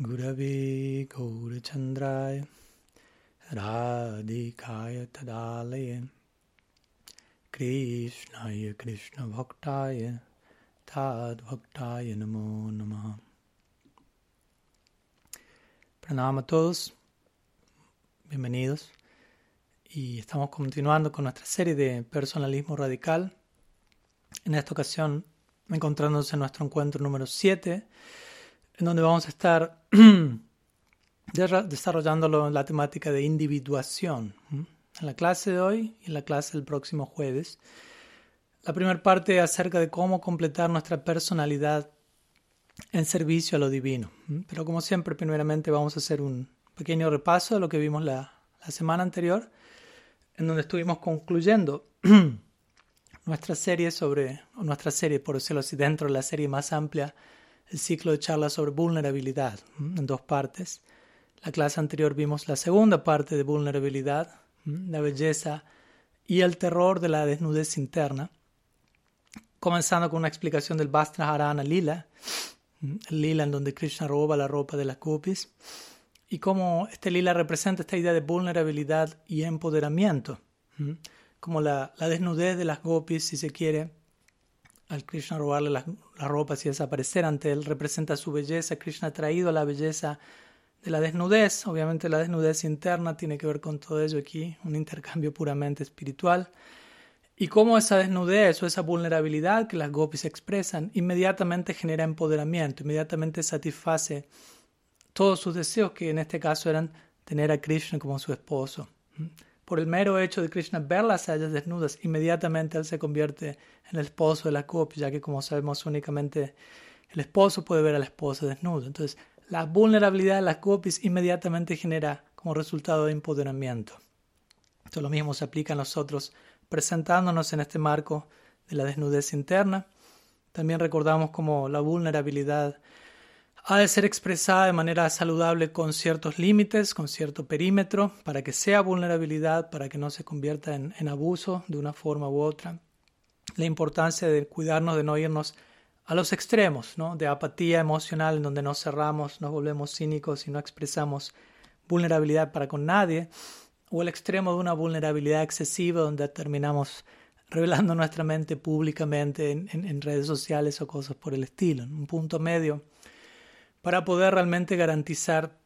Gurave Gaurachandraya Radhikaya Tadalaya Krishnaya Krishna Bhaktaya Tad Bhaktaya Namo Pranam a todos, bienvenidos. Y estamos continuando con nuestra serie de personalismo radical. En esta ocasión, encontrándonos en nuestro encuentro número 7, en donde vamos a estar desarrollando la temática de individuación. En la clase de hoy y en la clase del próximo jueves. La primera parte acerca de cómo completar nuestra personalidad en servicio a lo divino. Pero como siempre, primeramente vamos a hacer un pequeño repaso de lo que vimos la, semana anterior, en donde estuvimos concluyendo nuestra serie sobre, o nuestra serie, por decirlo así, dentro de la serie más amplia el ciclo de charlas sobre vulnerabilidad en dos partes. La clase anterior vimos la segunda parte de vulnerabilidad, la belleza y el terror de la desnudez interna, comenzando con una explicación del Harana Lila, el lila en donde Krishna roba la ropa de las gopis, y cómo este lila representa esta idea de vulnerabilidad y empoderamiento, como la, la desnudez de las gopis, si se quiere, al Krishna robarle las, ropas y desaparecer ante él, representa su belleza. Krishna ha traído la belleza de la desnudez. Obviamente la desnudez interna tiene que ver con todo ello aquí, un intercambio puramente espiritual. Y cómo esa desnudez o esa vulnerabilidad que las gopis expresan inmediatamente genera empoderamiento, inmediatamente satisface todos sus deseos, que en este caso eran tener a Krishna como su esposo por el mero hecho de Krishna ver las sayas desnudas, inmediatamente él se convierte en el esposo de la copia, ya que como sabemos únicamente el esposo puede ver a la esposa desnuda. Entonces, la vulnerabilidad de las copias inmediatamente genera como resultado de empoderamiento. Esto lo mismo se aplica a nosotros presentándonos en este marco de la desnudez interna. También recordamos como la vulnerabilidad ha de ser expresada de manera saludable con ciertos límites, con cierto perímetro, para que sea vulnerabilidad, para que no se convierta en, abuso de una forma u otra. La importancia de cuidarnos de no irnos a los extremos, ¿no? de apatía emocional en donde nos cerramos, nos volvemos cínicos y no expresamos vulnerabilidad para con nadie, o el extremo de una vulnerabilidad excesiva donde terminamos revelando nuestra mente públicamente en, en redes sociales o cosas por el estilo. Un punto medio para poder realmente garantizar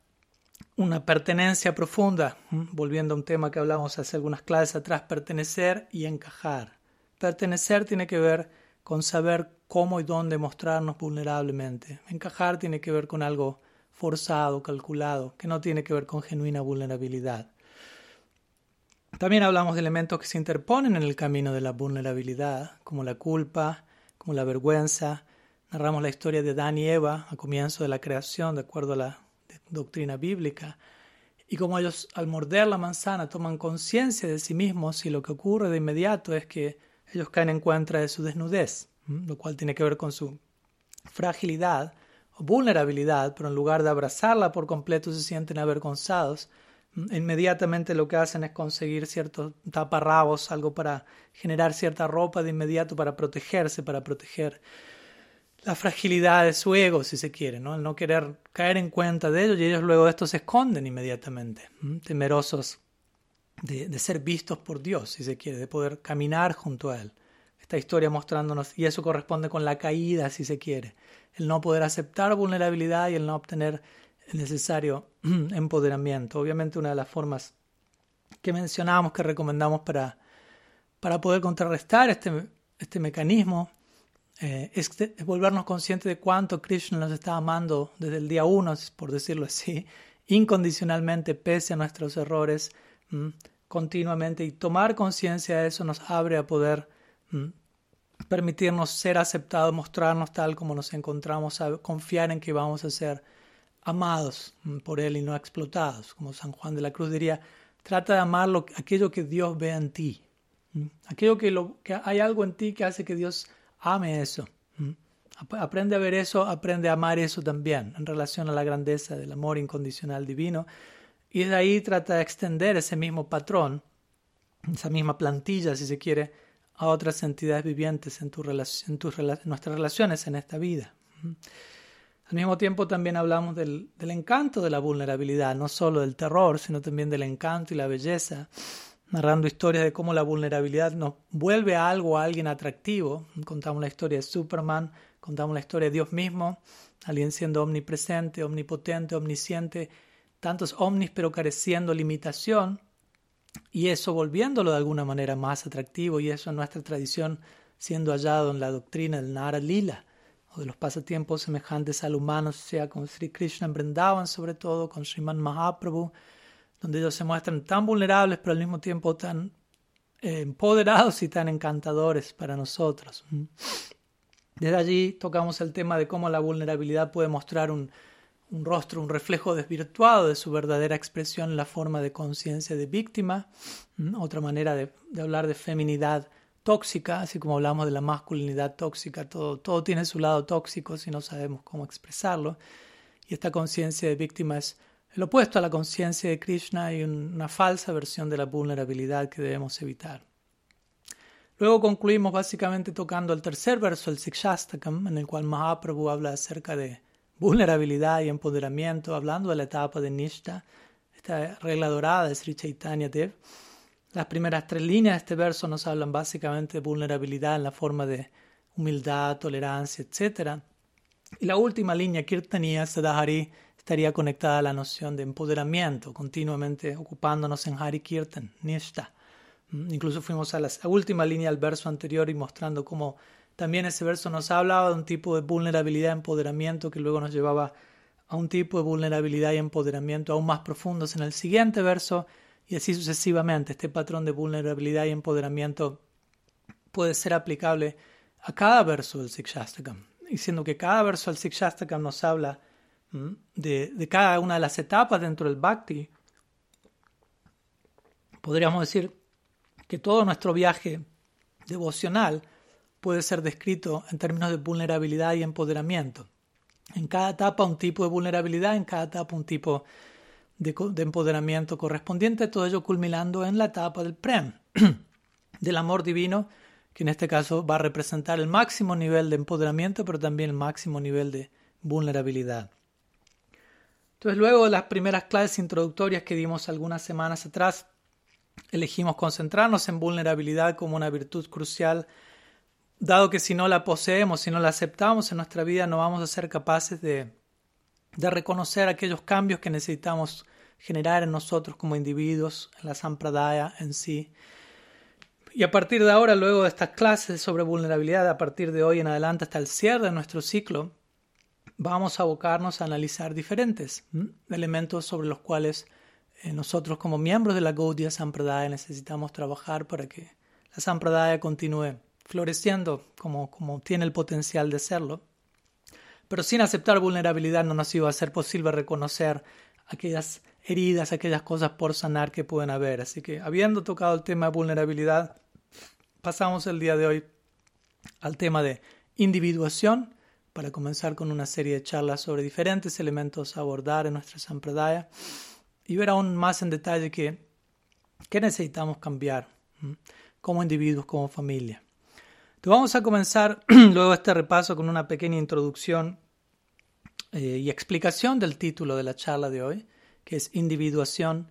una pertenencia profunda, volviendo a un tema que hablamos hace algunas clases atrás, pertenecer y encajar. Pertenecer tiene que ver con saber cómo y dónde mostrarnos vulnerablemente. Encajar tiene que ver con algo forzado, calculado, que no tiene que ver con genuina vulnerabilidad. También hablamos de elementos que se interponen en el camino de la vulnerabilidad, como la culpa, como la vergüenza, Narramos la historia de Adán y Eva a comienzo de la creación, de acuerdo a la doctrina bíblica, y como ellos al morder la manzana toman conciencia de sí mismos y lo que ocurre de inmediato es que ellos caen en cuenta de su desnudez, lo cual tiene que ver con su fragilidad o vulnerabilidad, pero en lugar de abrazarla por completo se sienten avergonzados. Inmediatamente lo que hacen es conseguir ciertos taparrabos, algo para generar cierta ropa de inmediato para protegerse, para proteger la fragilidad de su ego, si se quiere, ¿no? el no querer caer en cuenta de ello y ellos luego de esto se esconden inmediatamente, temerosos de, de, ser vistos por Dios, si se quiere, de poder caminar junto a Él. Esta historia mostrándonos, y eso corresponde con la caída, si se quiere, el no poder aceptar vulnerabilidad y el no obtener el necesario empoderamiento. Obviamente una de las formas que mencionamos, que recomendamos para, para poder contrarrestar este, este mecanismo, eh, es, volvernos conscientes de cuánto Krishna nos está amando desde el día uno, por decirlo así, incondicionalmente, pese a nuestros errores, continuamente. Y tomar conciencia de eso nos abre a poder permitirnos ser aceptados, mostrarnos tal como nos encontramos, a confiar en que vamos a ser amados por Él y no explotados. Como San Juan de la Cruz diría, trata de amar aquello que Dios ve en ti. Aquello que, lo, que hay algo en ti que hace que Dios ame eso. Aprende a ver eso, aprende a amar eso también en relación a la grandeza del amor incondicional divino. Y de ahí trata de extender ese mismo patrón, esa misma plantilla, si se quiere, a otras entidades vivientes en, tu en, nuestras relaciones en esta vida. Al mismo tiempo también hablamos del, del, encanto de la vulnerabilidad, no solo del terror, sino también del encanto y la belleza, narrando historias de cómo la vulnerabilidad nos vuelve a algo, a alguien atractivo. Contamos la historia de Superman, contamos la historia de Dios mismo, alguien siendo omnipresente, omnipotente, omnisciente, tantos omnis pero careciendo limitación, y eso volviéndolo de alguna manera más atractivo, y eso en nuestra tradición siendo hallado en la doctrina del Nara Lila o de los pasatiempos semejantes al humano, sea con Sri Krishna en Vrindavan, sobre todo con Sriman Mahaprabhu, donde ellos se muestran tan vulnerables, pero al mismo tiempo tan eh, empoderados y tan encantadores para nosotros. Desde allí tocamos el tema de cómo la vulnerabilidad puede mostrar un, un rostro, un reflejo desvirtuado de su verdadera expresión en la forma de conciencia de víctima, otra manera de, de hablar de feminidad tóxica, así como hablamos de la masculinidad tóxica, todo, todo tiene su lado tóxico si no sabemos cómo expresarlo. Y esta conciencia de víctima es el opuesto a la conciencia de Krishna y una falsa versión de la vulnerabilidad que debemos evitar. Luego concluimos básicamente tocando el tercer verso del Sikshastakam, en el cual Mahaprabhu habla acerca de vulnerabilidad y empoderamiento, hablando de la etapa de Nishta, esta regla dorada de Sri Chaitanya Dev. Las primeras tres líneas de este verso nos hablan básicamente de vulnerabilidad en la forma de humildad, tolerancia, etc. Y la última línea, Kirtaniya Sadahari, estaría conectada a la noción de empoderamiento, continuamente ocupándonos en Hari Kirtan, Nishta. Mm, incluso fuimos a la última línea del verso anterior y mostrando cómo también ese verso nos hablaba de un tipo de vulnerabilidad, empoderamiento que luego nos llevaba a un tipo de vulnerabilidad y empoderamiento aún más profundos en el siguiente verso y así sucesivamente. Este patrón de vulnerabilidad y empoderamiento puede ser aplicable a cada verso del Sikshastakam, diciendo que cada verso del Sikshastakam nos habla de, de, cada una de las etapas dentro del Bhakti. Podríamos decir que todo nuestro viaje devocional puede ser descrito en términos de vulnerabilidad y empoderamiento. En cada etapa un tipo de vulnerabilidad, en cada etapa un tipo de, empoderamiento correspondiente, todo ello culminando en la etapa del prem, del amor divino, que en este caso va a representar el máximo nivel de empoderamiento, pero también el máximo nivel de vulnerabilidad. Entonces, luego de las primeras clases introductorias que dimos algunas semanas atrás, elegimos concentrarnos en vulnerabilidad como una virtud crucial, dado que si no la poseemos, si no la aceptamos en nuestra vida, no vamos a ser capaces de, de reconocer aquellos cambios que necesitamos generar en nosotros como individuos, en la sampradaya en sí. Y a partir de ahora, luego de estas clases sobre vulnerabilidad, a partir de hoy en adelante hasta el cierre de nuestro ciclo, vamos a abocarnos a analizar diferentes elementos sobre los cuales eh, nosotros como miembros de la Gaudiya Sampradaya necesitamos trabajar para que la Sampradaya continúe floreciendo como, como tiene el potencial de serlo. Pero sin aceptar vulnerabilidad no nos iba a ser posible reconocer aquellas heridas, aquellas cosas por sanar que pueden haber. Así que habiendo tocado el tema de vulnerabilidad, pasamos el día de hoy al tema de individuación para comenzar con una serie de charlas sobre diferentes elementos a abordar en nuestra sampradaya y ver aún más en detalle qué necesitamos cambiar como individuos, como familia. Entonces vamos a comenzar luego este repaso con una pequeña introducción eh, y explicación del título de la charla de hoy que es individuación,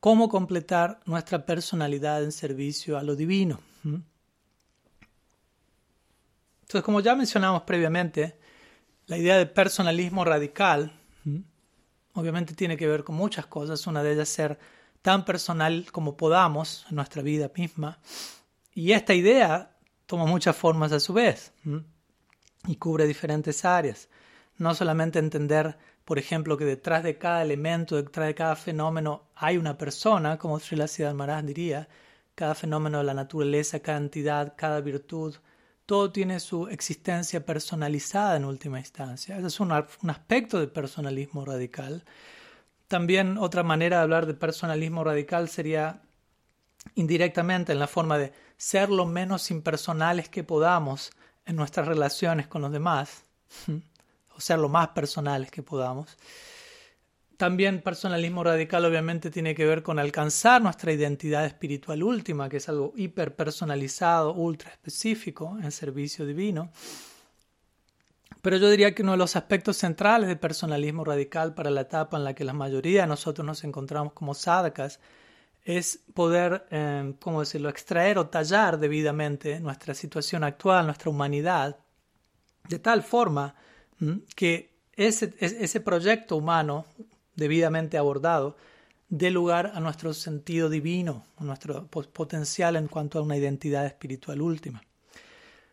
cómo completar nuestra personalidad en servicio a lo divino. Entonces, como ya mencionamos previamente, la idea de personalismo radical obviamente tiene que ver con muchas cosas. Una de ellas ser tan personal como podamos en nuestra vida misma. Y esta idea toma muchas formas a su vez y cubre diferentes áreas. No solamente entender por ejemplo, que detrás de cada elemento, detrás de cada fenómeno hay una persona, como Srila Siddhartha diría, cada fenómeno de la naturaleza, cada entidad, cada virtud, todo tiene su existencia personalizada en última instancia. Ese es un, un aspecto de personalismo radical. También otra manera de hablar de personalismo radical sería indirectamente en la forma de ser lo menos impersonales que podamos en nuestras relaciones con los demás o ser lo más personales que podamos. También personalismo radical obviamente tiene que ver con alcanzar nuestra identidad espiritual última, que es algo hiperpersonalizado, ultra específico en servicio divino. Pero yo diría que uno de los aspectos centrales del personalismo radical para la etapa en la que la mayoría de nosotros nos encontramos como sadhakas es poder, eh, ¿cómo decirlo?, extraer o tallar debidamente nuestra situación actual, nuestra humanidad, de tal forma que ese, ese proyecto humano debidamente abordado dé lugar a nuestro sentido divino, a nuestro potencial en cuanto a una identidad espiritual última.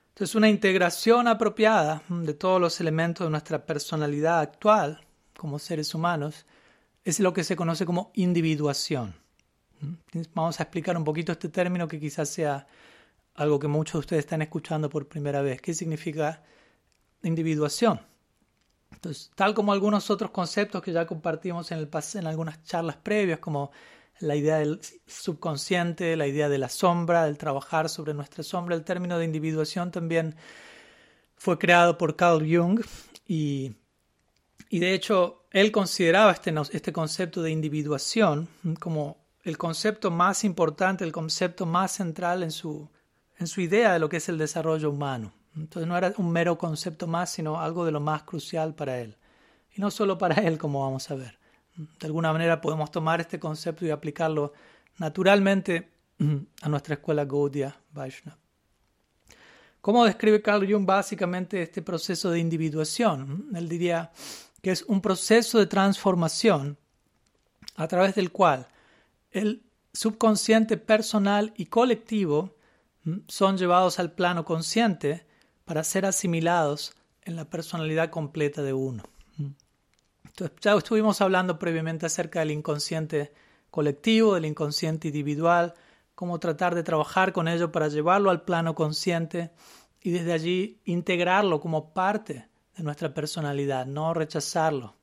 Entonces, una integración apropiada de todos los elementos de nuestra personalidad actual como seres humanos es lo que se conoce como individuación. Vamos a explicar un poquito este término que quizás sea algo que muchos de ustedes están escuchando por primera vez. ¿Qué significa individuación? Entonces, tal como algunos otros conceptos que ya compartimos en, el, en algunas charlas previas, como la idea del subconsciente, la idea de la sombra, del trabajar sobre nuestra sombra, el término de individuación también fue creado por Carl Jung y, de hecho él consideraba este, este concepto de individuación como el concepto más importante, el concepto más central en su, en su idea de lo que es el desarrollo humano. Entonces no era un mero concepto más, sino algo de lo más crucial para él. Y no solo para él, como vamos a ver. De alguna manera podemos tomar este concepto y aplicarlo naturalmente a nuestra escuela Gaudiya Vaishnava. ¿Cómo describe Carl Jung básicamente este proceso de individuación? Él diría que es un proceso de transformación a través del cual el subconsciente personal y colectivo son llevados al plano consciente para ser asimilados en la personalidad completa de uno. Entonces, ya estuvimos hablando previamente acerca del inconsciente colectivo, del inconsciente individual, cómo tratar de trabajar con ello para llevarlo al plano consciente y desde allí integrarlo como parte de nuestra personalidad, no rechazarlo.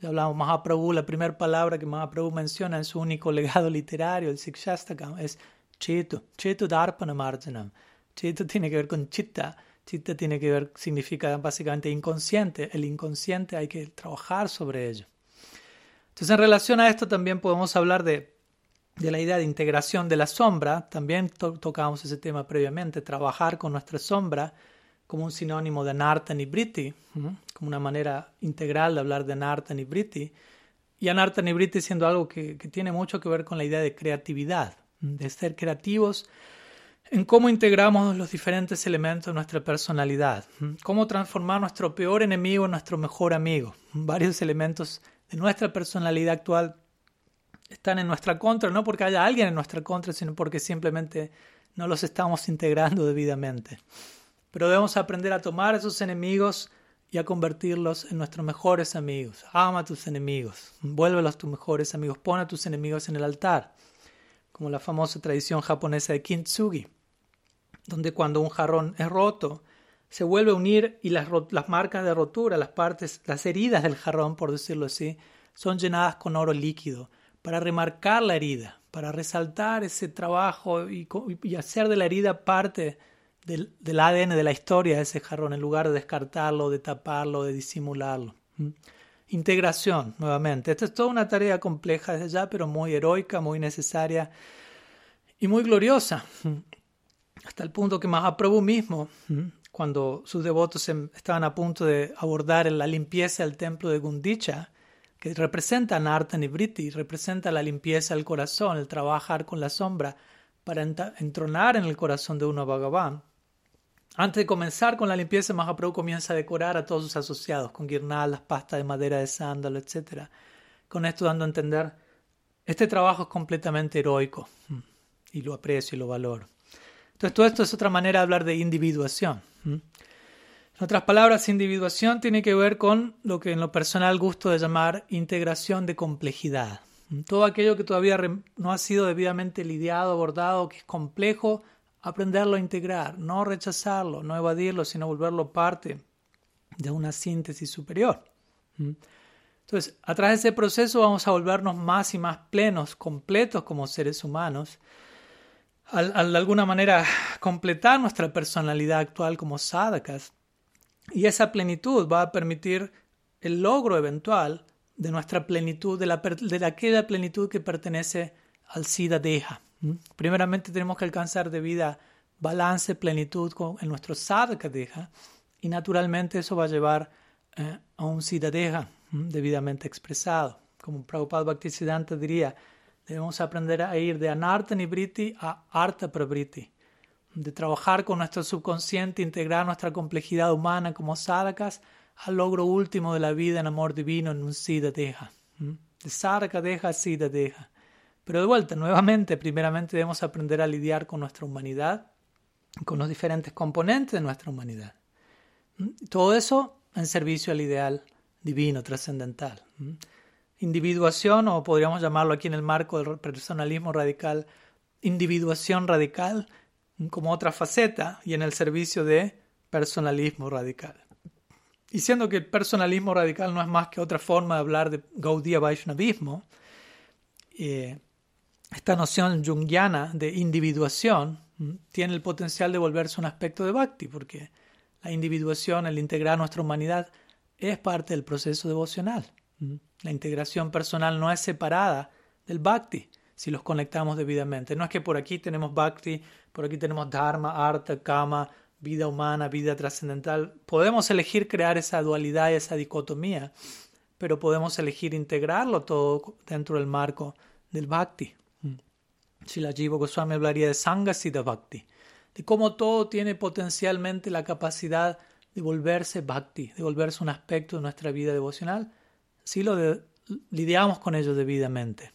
Ya hablamos Mahaprabhu, la primera palabra que Mahaprabhu menciona en su único legado literario, el Sikshastakam, es Chetu, Chetu Darpana Chitta tiene que ver con chitta. Chitta tiene que ver, significa básicamente inconsciente. El inconsciente hay que trabajar sobre ello. Entonces, en relación a esto también podemos hablar de, de la idea de integración de la sombra. También tocamos ese tema previamente, trabajar con nuestra sombra como un sinónimo de Nartan y Briti, como una manera integral de hablar de Nartan y Briti. Y Anartan y Briti siendo algo que tiene mucho que ver con la idea de creatividad, de ser creativos en cómo integramos los diferentes elementos de nuestra personalidad, cómo transformar nuestro peor enemigo en nuestro mejor amigo. Varios elementos de nuestra personalidad actual están en nuestra contra, no porque haya alguien en nuestra contra, sino porque simplemente no los estamos integrando debidamente. Pero debemos aprender a tomar esos enemigos y a convertirlos en nuestros mejores amigos. Ama a tus enemigos, vuélvelos tus mejores amigos, pon a tus enemigos en el altar, como la famosa tradición japonesa de Kintsugi donde cuando un jarrón es roto, se vuelve a unir y las, las, marcas de rotura, las partes, las heridas del jarrón, por decirlo así, son llenadas con oro líquido para remarcar la herida, para resaltar ese trabajo y, hacer de la herida parte del, del, ADN de la historia de ese jarrón, en lugar de descartarlo, de taparlo, de disimularlo. ¿Mm? Integración, nuevamente. Esta es toda una tarea compleja desde ya, pero muy heroica, muy necesaria y muy gloriosa. ¿Mm? Hasta el punto que Mahaprabhu mismo, cuando sus devotos estaban a punto de abordar la limpieza del templo de Gundicha, que representa Nartan y Briti, representa la limpieza del corazón, el trabajar con la sombra para entronar en el corazón de uno Bhagavan. Antes de comenzar con la limpieza, Mahaprabhu comienza a decorar a todos sus asociados con guirnaldas, pasta de madera de sándalo, etc. Con esto dando a entender, este trabajo es completamente heroico y lo aprecio y lo valoro. Entonces, todo esto es otra manera de hablar de individuación. En otras palabras, individuación tiene que ver con lo que en lo personal gusto de llamar integración de complejidad. Todo aquello que todavía no ha sido debidamente lidiado, abordado, que es complejo, aprenderlo a integrar, no rechazarlo, no evadirlo, sino volverlo parte de una síntesis superior. Entonces, a través de ese proceso vamos a volvernos más y más plenos, completos como seres humanos al, de alguna manera completar nuestra personalidad actual como sadhakas. Y esa plenitud va a permitir el logro eventual de nuestra plenitud, de, la, de aquella plenitud que pertenece al Siddha Deha. Primeramente tenemos que alcanzar de vida balance, plenitud en nuestro Sadhaka Deha y naturalmente eso va a llevar eh, a un siddhadeha debidamente expresado. Como Prabhupada Bhaktisiddhanta diría, debemos aprender a ir de anarta nibriti a arta prabriti, de trabajar con nuestro subconsciente, integrar nuestra complejidad humana como sadhakas al logro último de la vida en amor divino en un siddhadeha. De sadhaka deja a siddhadeha. Pero de vuelta, nuevamente, primeramente debemos aprender a lidiar con nuestra humanidad, con los diferentes componentes de nuestra humanidad. Todo eso en servicio al ideal divino, trascendental. Individuación, o podríamos llamarlo aquí en el marco del personalismo radical, individuación radical como otra faceta y en el servicio de personalismo radical. Y siendo que el personalismo radical no es más que otra forma de hablar de Gaudiya Vaishnavismo, eh, esta noción jungiana de individuación tiene el potencial de volverse un aspecto de bhakti, porque la individuación, el integrar nuestra humanidad, es parte del proceso devocional. La integración personal no es separada del bhakti si los conectamos debidamente. No es que por aquí tenemos bhakti, por aquí tenemos dharma, arta, kama, vida humana, vida trascendental. Podemos elegir crear esa dualidad y esa dicotomía, pero podemos elegir integrarlo todo dentro del marco del bhakti. Si la Jiva Goswami hablaría de Sangha Bhakti, de cómo todo tiene potencialmente la capacidad de volverse Bhakti, de volverse un aspecto de nuestra vida devocional, si lo lidiamos con ello debidamente.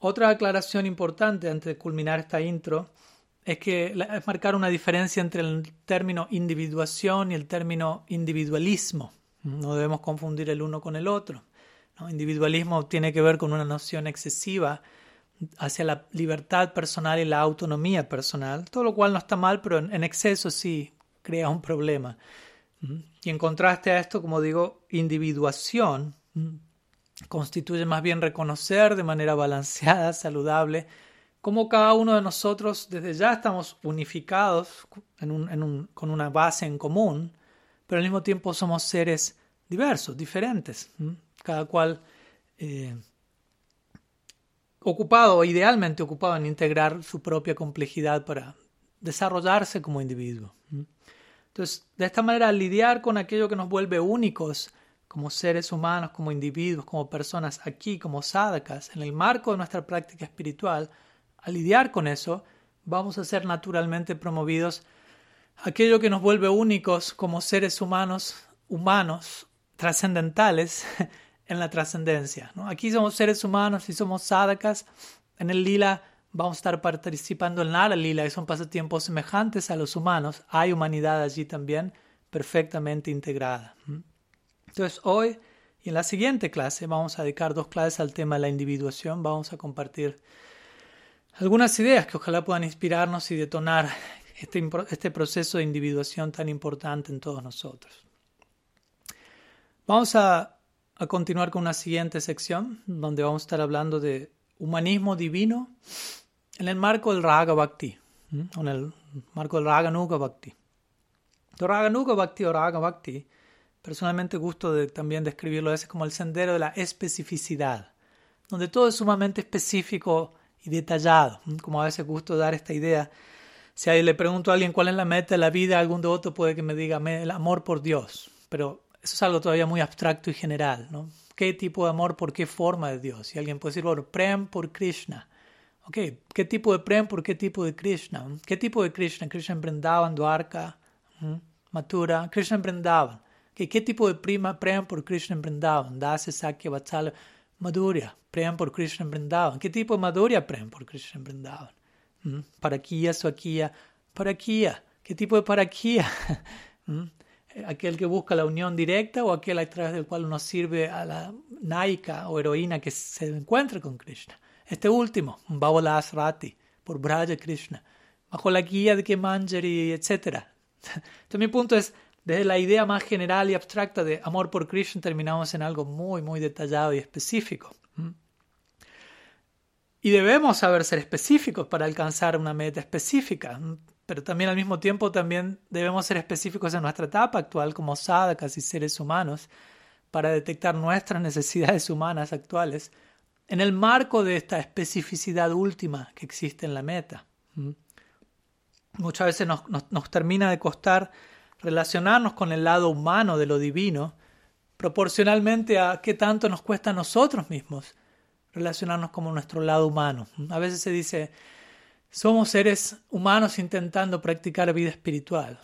Otra aclaración importante antes de culminar esta intro es que es marcar una diferencia entre el término individuación y el término individualismo. No debemos confundir el uno con el otro. Individualismo tiene que ver con una noción excesiva hacia la libertad personal y la autonomía personal, todo lo cual no está mal, pero en, exceso sí crea un problema. Y en contraste a esto, como digo, individuación constituye más bien reconocer de manera balanceada, saludable, cómo cada uno de nosotros desde ya estamos unificados con una base en común, pero al mismo tiempo somos seres diversos, diferentes, cada cual eh, ocupado, idealmente ocupado en integrar su propia complejidad para desarrollarse como individuo. Entonces, de esta manera, lidiar con aquello que nos vuelve únicos como seres humanos, como individuos, como personas aquí, como sadhakas, en el marco de nuestra práctica espiritual, al lidiar con eso, vamos a ser naturalmente promovidos aquello que nos vuelve únicos como seres humanos, humanos, trascendentales, en la trascendencia. Aquí somos seres humanos y somos sadhakas. En el lila vamos a estar participando en la lila y son pasatiempos semejantes a los humanos. Hay humanidad allí también perfectamente integrada. Entonces hoy y en la siguiente clase vamos a dedicar dos clases al tema de la individuación. Vamos a compartir algunas ideas que ojalá puedan inspirarnos y detonar este, este proceso de individuación tan importante en todos nosotros. Vamos a a continuar con una siguiente sección donde vamos a estar hablando de humanismo divino en el marco del Raga Bhakti, en el marco del Raga Nuga Bhakti. El Raga Nuga Bhakti o Raga Bhakti, personalmente gusto de también describirlo es como el sendero de la especificidad, donde todo es sumamente específico y detallado, como a veces gusto dar esta idea. Si le pregunto a alguien cuál es la meta de la vida, algún otro puede que me diga el amor por Dios, pero eso es algo todavía muy abstracto y general, ¿no? ¿Qué tipo de amor por qué forma de Dios? Y alguien puede decir, bueno, Prem por Krishna. Ok, ¿qué tipo de Prem por qué tipo de Krishna? ¿Qué tipo de Krishna? Krishna en Vrindavan, Dwarka, Mathura, Krishna en Vrindavan. ¿Qué tipo de prima Prem por Krishna en Vrindavan? Dase, Sakya, Vatsala, Madhurya, Prem por Krishna en Vrindavan. ¿Qué tipo de Madhurya Prem por Krishna en Vrindavan? Parakia, Swakia, Parakia. ¿Qué tipo de Parakia? aquel que busca la unión directa o aquel a través del cual uno sirve a la naika o heroína que se encuentra con Krishna. Este último, Bhavola Asrati, por Braja Krishna, bajo la guía de Kemanjari, etc. Entonces mi punto es, desde la idea más general y abstracta de amor por Krishna terminamos en algo muy, muy detallado y específico. Y debemos saber ser específicos para alcanzar una meta específica pero también al mismo tiempo también debemos ser específicos en nuestra etapa actual como sadhakas y seres humanos para detectar nuestras necesidades humanas actuales en el marco de esta especificidad última que existe en la meta. ¿Mm? Muchas veces nos, nos, termina de costar relacionarnos con el lado humano de lo divino proporcionalmente a qué tanto nos cuesta a nosotros mismos relacionarnos con nuestro lado humano. A veces se dice, somos seres humanos intentando practicar vida espiritual,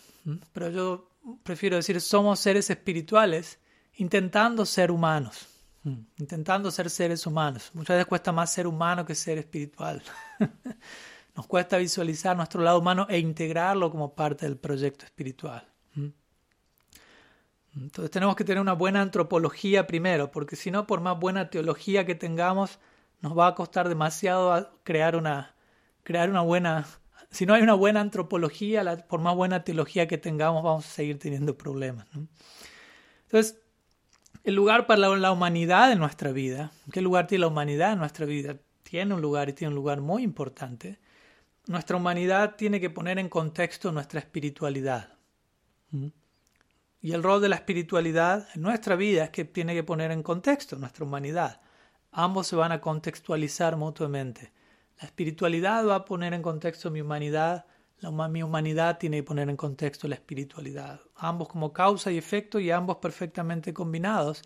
pero yo prefiero decir, somos seres espirituales intentando ser humanos, intentando ser seres humanos. Muchas veces cuesta más ser humano que ser espiritual. Nos cuesta visualizar nuestro lado humano e integrarlo como parte del proyecto espiritual. Entonces tenemos que tener una buena antropología primero, porque si no, por más buena teología que tengamos, nos va a costar demasiado crear una, crear una buena... Si no hay una buena antropología, por más buena teología que tengamos, vamos a seguir teniendo problemas. Entonces, el lugar para la, humanidad en nuestra vida, ¿qué lugar tiene la humanidad en nuestra vida? Tiene un lugar y tiene un lugar muy importante. Nuestra humanidad tiene que poner en contexto nuestra espiritualidad. Y el rol de la espiritualidad en nuestra vida es que tiene que poner en contexto nuestra humanidad. Ambos se van a contextualizar mutuamente. La espiritualidad va a poner en contexto mi humanidad, la, mi humanidad tiene que poner en contexto la espiritualidad. Ambos como causa y efecto y ambos perfectamente combinados.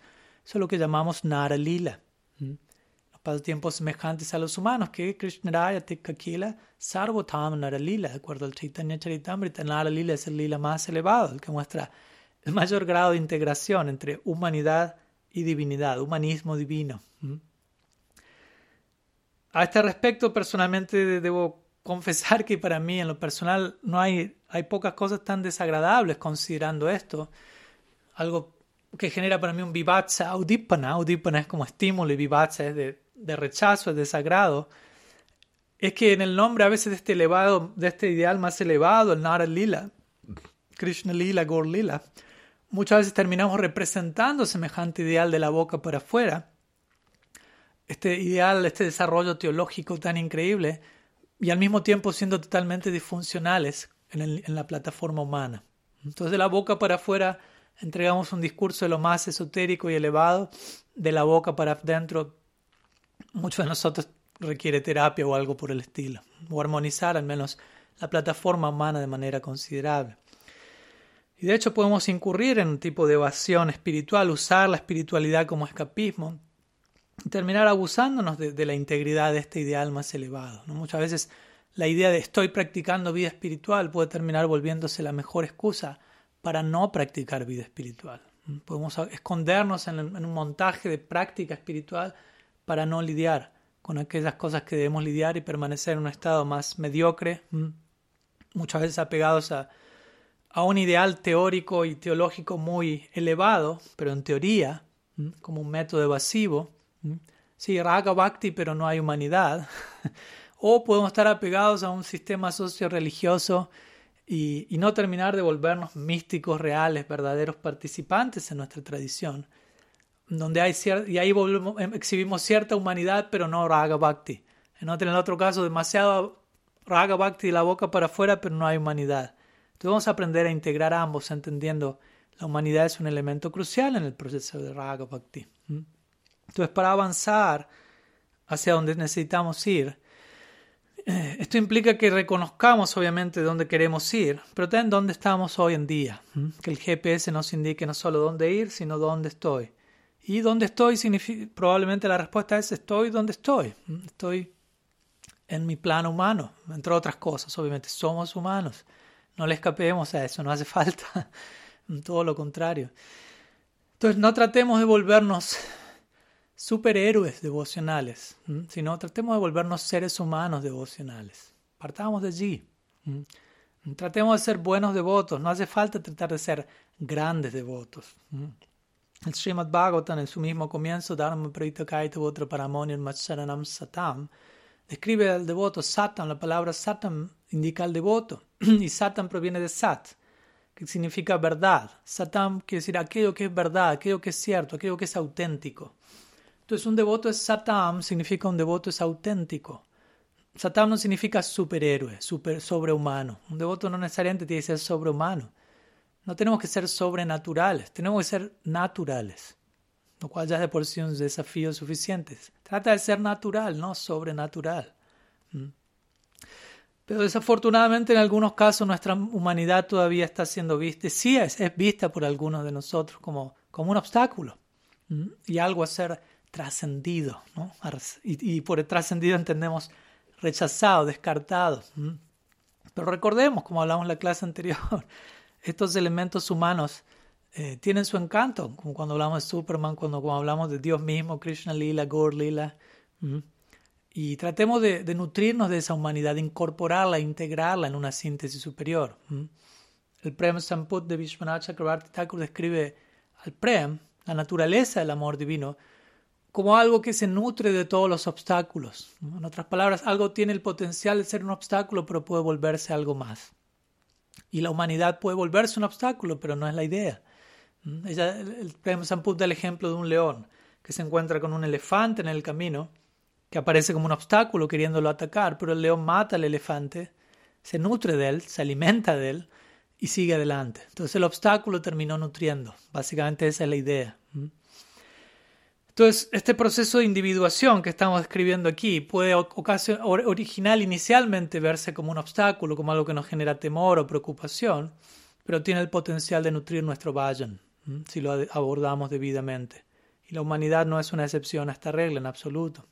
Eso es lo que llamamos Nara Lila. Los pasatiempos semejantes a los humanos, que Krishnaraya Tikkakila Sarvotam Nara Lila, de acuerdo al Chaitanya Charitamrita, Nara Lila es el lila más elevado, el que muestra el mayor grado de integración entre humanidad y divinidad, humanismo divino. A este respecto, personalmente debo confesar que para mí, en lo personal, no hay, hay pocas cosas tan desagradables considerando esto. Algo que genera para mí un vivatsa audipana. Audipana es como estímulo y vivatsa es de, de rechazo, es desagrado. Es que en el nombre a veces de este elevado, de este ideal más elevado, el Nara Lila, Krishna Lila, Gaur Lila, muchas veces terminamos representando semejante ideal de la boca para afuera, este ideal, este desarrollo teológico tan increíble, y al mismo tiempo siendo totalmente disfuncionales en, la plataforma humana. Entonces de la boca para afuera entregamos un discurso de lo más esotérico y elevado, de la boca para adentro muchos de nosotros requiere terapia o algo por el estilo, o armonizar al menos la plataforma humana de manera considerable. Y de hecho podemos incurrir en un tipo de evasión espiritual, usar la espiritualidad como escapismo terminar abusándonos de, la integridad de este ideal más elevado. ¿no? Muchas veces la idea de estoy practicando vida espiritual puede terminar volviéndose la mejor excusa para no practicar vida espiritual. Podemos escondernos en, en un montaje de práctica espiritual para no lidiar con aquellas cosas que debemos lidiar y permanecer en un estado más mediocre, muchas veces apegados a a un ideal teórico y teológico muy elevado, pero en teoría, como un método evasivo. Sí, Raga Bhakti, pero no hay humanidad. o podemos estar apegados a un sistema socio-religioso y, no terminar de volvernos místicos reales, verdaderos participantes en nuestra tradición, donde hay y ahí em, exhibimos cierta humanidad, pero no Raga Bhakti. En otro, otro caso, demasiado Raga Bhakti de la boca para afuera, pero no hay humanidad. Entonces vamos a aprender a integrar ambos, entendiendo la humanidad es un elemento crucial en el proceso de Raga Bhakti. Entonces, para avanzar hacia donde necesitamos ir, eh, esto implica que reconozcamos obviamente dónde queremos ir, pero también dónde estamos hoy en día. Que el GPS nos indique no solo dónde ir, sino dónde estoy. Y dónde estoy, probablemente la respuesta es estoy donde estoy. Estoy en mi plano humano, entre otras cosas. Obviamente somos humanos. No le escapemos a eso, no hace falta. Todo lo contrario. Entonces no tratemos de volvernos superhéroes devocionales, sino tratemos de volvernos seres humanos devocionales. Partamos de allí. Tratemos de ser buenos devotos. No hace falta tratar de ser grandes devotos. El Srimad Bhagavatam en su mismo comienzo, Dharma Prita Kaita Votra Paramonyan Macharanam Satam, describe al devoto Satam. La palabra Satam indica al devoto. y Satan proviene de Sat, que significa verdad. Satam quiere decir aquello que es verdad, aquello que es cierto, aquello que es auténtico. Entonces un devoto es Satam, significa un devoto es auténtico. Satam no significa superhéroe, super, sobrehumano. Un devoto no necesariamente tiene que ser sobrehumano. No tenemos que ser sobrenaturales, tenemos que ser naturales, lo cual ya es de por sí un desafío suficiente. Trata de ser natural, no sobrenatural. ¿Mm? Pero desafortunadamente en algunos casos nuestra humanidad todavía está siendo vista, sí es, es vista por algunos de nosotros como, como un obstáculo y algo a ser trascendido. ¿no? Y, y, por trascendido entendemos rechazado, descartado. Pero recordemos, como hablamos en la clase anterior, estos elementos humanos eh, tienen su encanto, como cuando hablamos de Superman, cuando, cuando hablamos de Dios mismo, Krishna Lila, Gaur Lila. Y tratemos de, nutrirnos de esa humanidad, de incorporarla, integrarla en una síntesis superior. El Prem Samput de Vishwanath Chakrabarti Thakur describe al Prem, la naturaleza del amor divino, como algo que se nutre de todos los obstáculos. En otras palabras, algo tiene el potencial de ser un obstáculo, pero puede volverse algo más. Y la humanidad puede volverse un obstáculo, pero no es la idea. Ella, el Prem Samput da el ejemplo de un león que se encuentra con un elefante en el camino que aparece como un obstáculo queriéndolo atacar, pero el león mata al elefante, se nutre de él, se alimenta de él y sigue adelante. Entonces el obstáculo terminó nutriendo. Básicamente esa es la idea. Entonces, este proceso de individuación que estamos describiendo aquí puede original inicialmente verse como un obstáculo, como algo que nos genera temor o preocupación, pero tiene el potencial de nutrir nuestro vayan, si lo abordamos debidamente. Y la humanidad no es una excepción a esta regla en absoluto.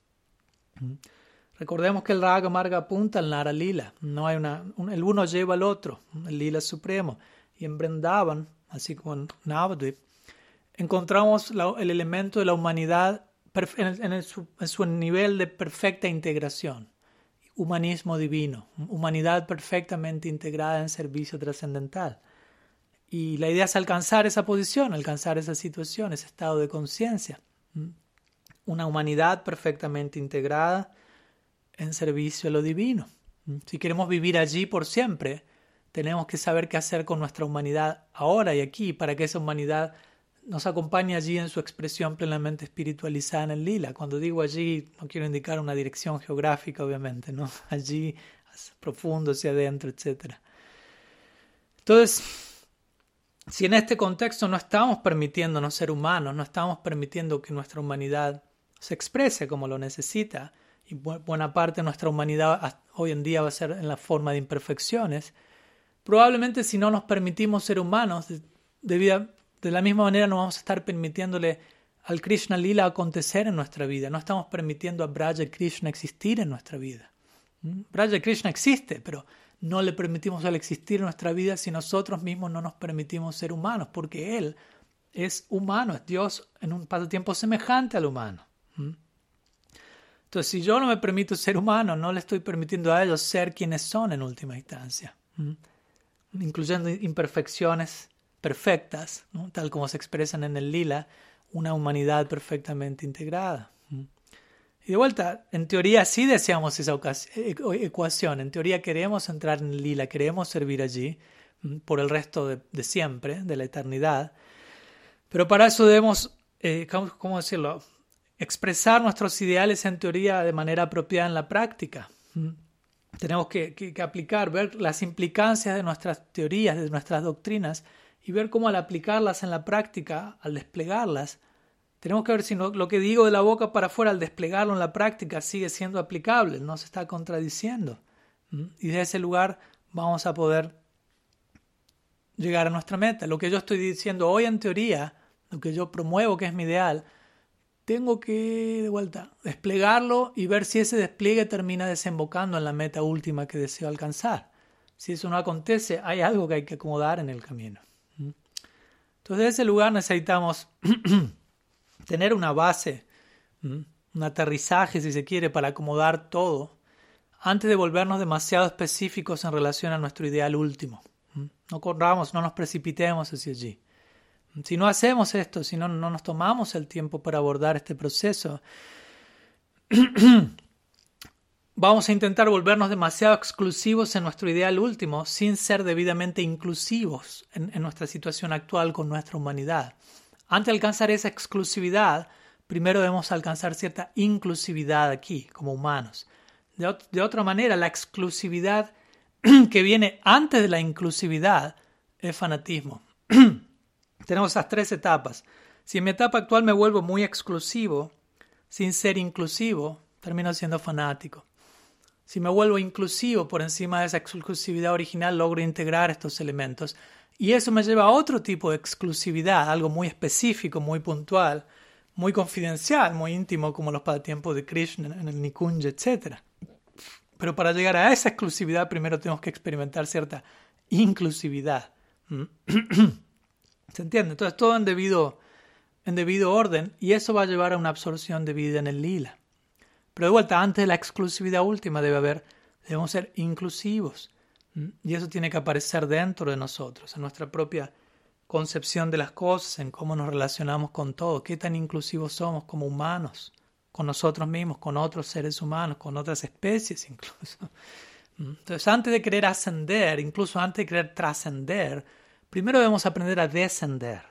Recordemos que el Raga Marga apunta al Nara Lila. No hay una, el uno lleva al otro, el Lila supremo. Y en Brindavan, así como en Navadvip, encontramos el elemento de la humanidad en, su, nivel de perfecta integración. Humanismo divino, humanidad perfectamente integrada en servicio trascendental. Y la idea es alcanzar esa posición, alcanzar esa situación, ese estado de conciencia una humanidad perfectamente integrada en servicio a lo divino. Si queremos vivir allí por siempre, tenemos que saber qué hacer con nuestra humanidad ahora y aquí para que esa humanidad nos acompañe allí en su expresión plenamente espiritualizada en el lila. Cuando digo allí, no quiero indicar una dirección geográfica, obviamente, ¿no? Allí, profundo, hacia adentro, etc. Entonces, si en este contexto no estamos permitiéndonos ser humanos, no estamos permitiendo que nuestra humanidad se exprese como lo necesita, y buena parte de nuestra humanidad hoy en día va a ser en la forma de imperfecciones, probablemente si no nos permitimos ser humanos, de, de la misma manera no vamos a estar permitiéndole al Krishna Lila acontecer en nuestra vida, no estamos permitiendo a Braja Krishna existir en nuestra vida. ¿Mm? Braja Krishna existe, pero no le permitimos al existir en nuestra vida si nosotros mismos no nos permitimos ser humanos, porque Él es humano, es Dios en un pasatiempo semejante al humano. Entonces, si yo no me permito ser humano, no le estoy permitiendo a ellos ser quienes son en última instancia, incluyendo imperfecciones perfectas, tal como se expresan en el lila, una humanidad perfectamente integrada. Y de vuelta, en teoría sí deseamos esa e-, ecuación, en teoría queremos entrar en el lila, queremos servir allí por el resto de, siempre, de la eternidad, pero para eso debemos, eh, ¿cómo decirlo?, expresar nuestros ideales en teoría de manera apropiada en la práctica. Tenemos que, aplicar, ver las implicancias de nuestras teorías, de nuestras doctrinas, y ver cómo al aplicarlas en la práctica, al desplegarlas, tenemos que ver si lo que digo de la boca para afuera, al desplegarlo en la práctica, sigue siendo aplicable, no se está contradiciendo. Mm. Y de ese lugar vamos a poder llegar a nuestra meta. Lo que yo estoy diciendo hoy en teoría, lo que yo promuevo que es mi ideal, tengo que, de vuelta, desplegarlo y ver si ese despliegue termina desembocando en la meta última que deseo alcanzar. Si eso no acontece, hay algo que hay que acomodar en el camino. Entonces, de ese lugar necesitamos tener una base, un aterrizaje, si se quiere, para acomodar todo, antes de volvernos demasiado específicos en relación a nuestro ideal último. No corramos, no nos precipitemos hacia allí. Si no hacemos esto, si no, no nos tomamos el tiempo para abordar este proceso, vamos a intentar volvernos demasiado exclusivos en nuestro ideal último sin ser debidamente inclusivos en, nuestra situación actual con nuestra humanidad. Antes de alcanzar esa exclusividad, primero debemos alcanzar cierta inclusividad aquí, como humanos. De, de otra manera, la exclusividad que viene antes de la inclusividad es fanatismo. Tenemos esas tres etapas. Si en mi etapa actual me vuelvo muy exclusivo, sin ser inclusivo, termino siendo fanático. Si me vuelvo inclusivo por encima de esa exclusividad original, logro integrar estos elementos. Y eso me lleva a otro tipo de exclusividad, algo muy específico, muy puntual, muy confidencial, muy íntimo, como los pasatiempos de Krishna en el Nikunja, etc. Pero para llegar a esa exclusividad, primero tenemos que experimentar cierta inclusividad. ¿Mm? ¿Se entiende? Entonces, todo en debido, en debido orden, y eso va a llevar a una absorción de vida en el lila. Pero de vuelta, antes de la exclusividad última debe haber, debemos ser inclusivos. Y eso tiene que aparecer dentro de nosotros, en nuestra propia concepción de las cosas, en cómo nos relacionamos con todo, qué tan inclusivos somos como humanos, con nosotros mismos, con otros seres humanos, con otras especies incluso. Entonces, antes de querer ascender, incluso antes de querer trascender, primero debemos aprender a descender,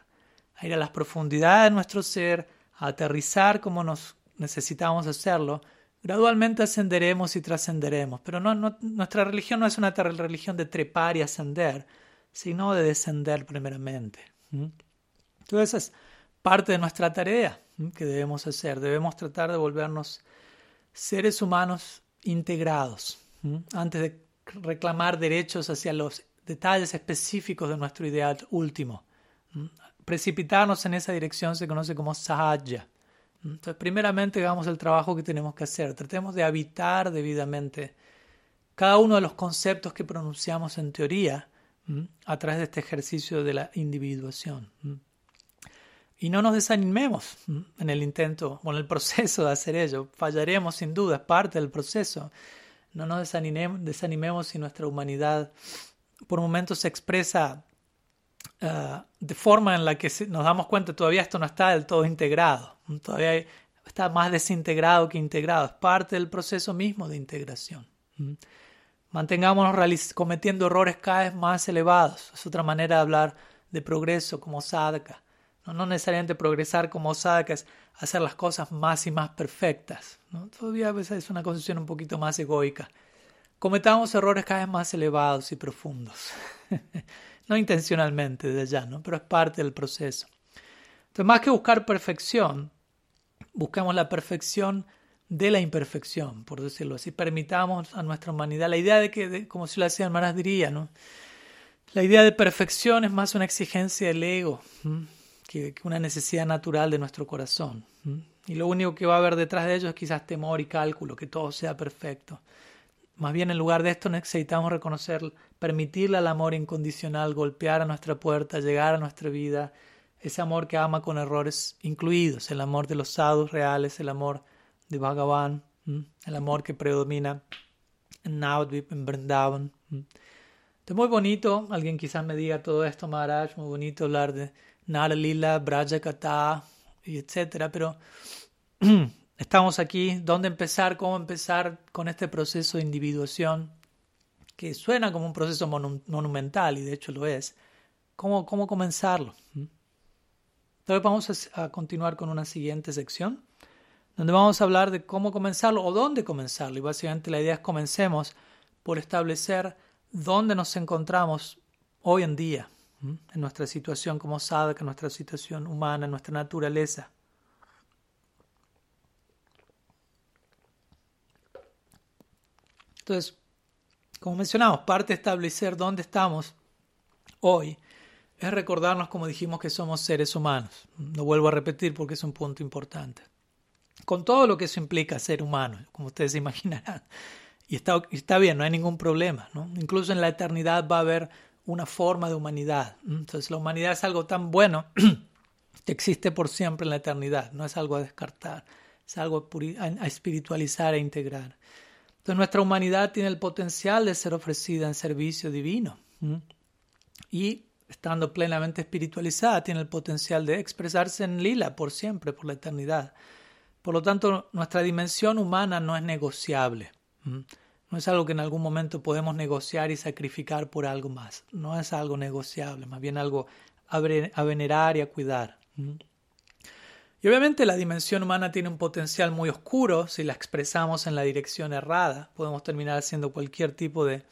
a ir a las profundidades de nuestro ser, a aterrizar como nos necesitamos hacerlo Gradualmente ascenderemos y trascenderemos, pero no, nuestra religión no es una religión de trepar y ascender, sino de descender primeramente. Entonces es parte de nuestra tarea que debemos hacer. Debemos tratar de volvernos seres humanos integrados, antes de reclamar derechos hacia los detalles específicos de nuestro ideal último. Precipitarnos en esa dirección se conoce como sahaja. Entonces, primeramente hagamos el trabajo que tenemos que hacer. Tratemos de habitar debidamente cada uno de los conceptos que pronunciamos en teoría a través de este ejercicio de la individuación. Y no nos desanimemos en el intento o en el proceso de hacer ello. Fallaremos sin duda, es parte del proceso. No nos desanimemos, desanimemos si nuestra humanidad por momentos se expresa eh, de forma en la que nos damos cuenta todavía esto no está del todo integrado, todavía está más desintegrado que integrado, es parte del proceso mismo de integración. Mantengámonos cometiendo errores cada vez más elevados, es otra manera de hablar de progreso como sadhaka. No, necesariamente progresar como sadhaka es hacer las cosas más y más perfectas. Todavía a veces es una concepción un poquito más egoica. Cometamos errores cada vez más elevados y profundos. no intencionalmente de ya, ¿no? pero es parte del proceso. Entonces, más que buscar perfección, buscamos la perfección de la imperfección, por decirlo así. Permitamos a nuestra humanidad la idea de que, como si lo hacían Maras diría, ¿no? La idea de perfección es más una exigencia del ego que, una necesidad natural de nuestro corazón. Y lo único que va a haber detrás de ello es quizás temor y cálculo, que todo sea perfecto. Más bien, en lugar de esto, necesitamos reconocer, permitirle al amor incondicional golpear a nuestra puerta, llegar a nuestra vida, ese amor que ama con errores incluidos, el amor de los sadhus reales, el amor de Bhagavan, el amor que predomina en Navadvip, en Vrindavan. Es muy bonito, alguien quizás me diga todo esto, Maharaj, muy bonito hablar de Nara Lila, Braja Kata, y etcétera, pero Estamos aquí, ¿dónde empezar? ¿Cómo empezar con este proceso de individuación? Que suena como un proceso monumental y de hecho lo es. ¿Cómo, cómo comenzarlo? ¿Mm? Entonces vamos a, continuar con una siguiente sección donde vamos a hablar de cómo comenzarlo o dónde comenzarlo. Y básicamente la idea es comencemos por establecer dónde nos encontramos hoy en día, en nuestra situación como sadhaka, en nuestra situación humana, en nuestra naturaleza. Entonces, como mencionamos, parte de establecer dónde estamos hoy es recordarnos, como dijimos, que somos seres humanos. Lo vuelvo a repetir porque es un punto importante. Con todo lo que eso implica ser humano, como ustedes se imaginarán. Y está, está bien, no hay ningún problema. ¿no? Incluso en la eternidad va a haber una forma de humanidad. Entonces la humanidad es algo tan bueno que existe por siempre en la eternidad. No es algo a descartar, es algo a espiritualizar e integrar. Entonces nuestra humanidad tiene el potencial de ser ofrecida en servicio divino. Y estando plenamente espiritualizada, tiene el potencial de expresarse en lila por siempre, por la eternidad. Por lo tanto, nuestra dimensión humana no es negociable. No es algo que en algún momento podemos negociar y sacrificar por algo más. No es algo negociable, más bien algo a venerar y a cuidar. Y obviamente la dimensión humana tiene un potencial muy oscuro si la expresamos en la dirección errada. Podemos terminar haciendo cualquier tipo de,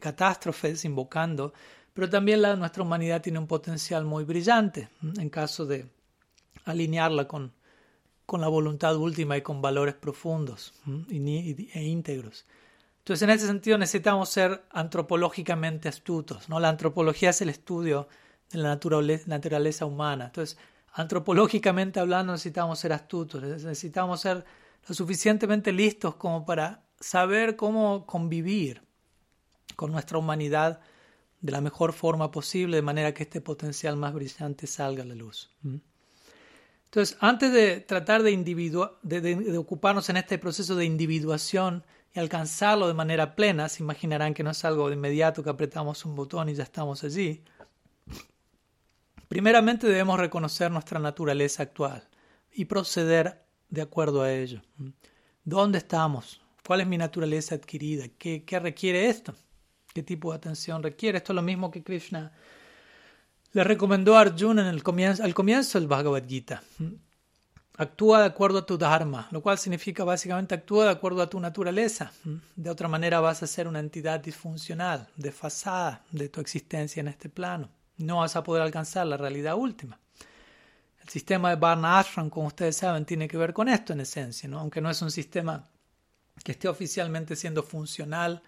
catástrofes, invocando, pero también la, nuestra humanidad tiene un potencial muy brillante en caso de alinearla con, con la voluntad última y con valores profundos e íntegros. Entonces en ese sentido, necesitamos ser antropológicamente astutos. ¿no? La antropología es el estudio de la naturaleza humana. Entonces, antropológicamente hablando, necesitamos ser astutos, necesitamos ser lo suficientemente listos como para saber cómo convivir con nuestra humanidad de la mejor forma posible, de manera que este potencial más brillante salga a la luz. Entonces, antes de tratar de, de, ocuparnos en este proceso de individuación y alcanzarlo de manera plena, se imaginarán que no es algo de inmediato que apretamos un botón y ya estamos allí. Primeramente debemos reconocer nuestra naturaleza actual y proceder de acuerdo a ello. ¿Dónde estamos? ¿Cuál es mi naturaleza adquirida? ¿Qué, requiere esto? ¿Qué tipo de atención requiere? Esto es lo mismo que Krishna le recomendó a Arjuna comienzo, al comienzo del Bhagavad Gita. Actúa de acuerdo a tu dharma, lo cual significa básicamente actúa de acuerdo a tu naturaleza. De otra manera vas a ser una entidad disfuncional, desfasada de tu existencia en este plano. No vas a poder alcanzar la realidad última. El sistema de Varna Ashram, como ustedes saben, tiene que ver con esto en esencia, ¿no? aunque no es un sistema que esté oficialmente siendo funcional